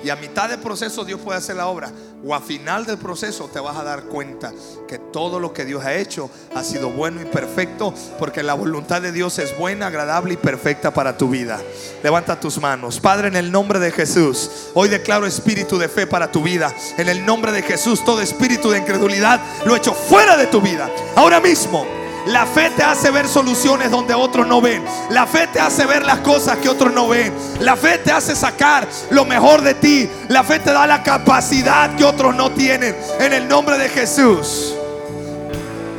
Y a mitad del proceso Dios puede hacer la obra. O a final del proceso te vas a dar cuenta que todo lo que Dios ha hecho ha sido bueno y perfecto. Porque la voluntad de Dios es buena, agradable y perfecta para tu vida. Levanta tus manos. Padre, en el nombre de Jesús. Hoy declaro espíritu de fe para tu vida. En el nombre de Jesús, todo espíritu de incredulidad lo echo fuera de tu vida. Ahora mismo. La fe te hace ver soluciones donde otros no ven. La fe te hace ver las cosas que otros no ven. La fe te hace sacar lo mejor de ti. La fe te da la capacidad que otros no tienen. En el nombre de Jesús.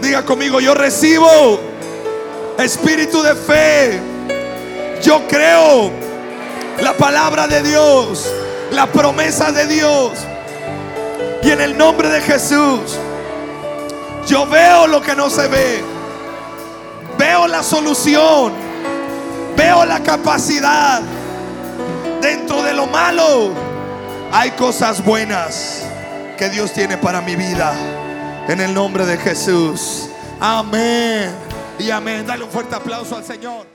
Diga conmigo, yo recibo espíritu de fe. Yo creo la palabra de Dios, la promesa de Dios. Y en el nombre de Jesús, yo veo lo que no se ve. Veo la solución. Veo la capacidad. Dentro de lo malo hay cosas buenas que Dios tiene para mi vida. En el nombre de Jesús. Amén. Y amén. Dale un fuerte aplauso al Señor.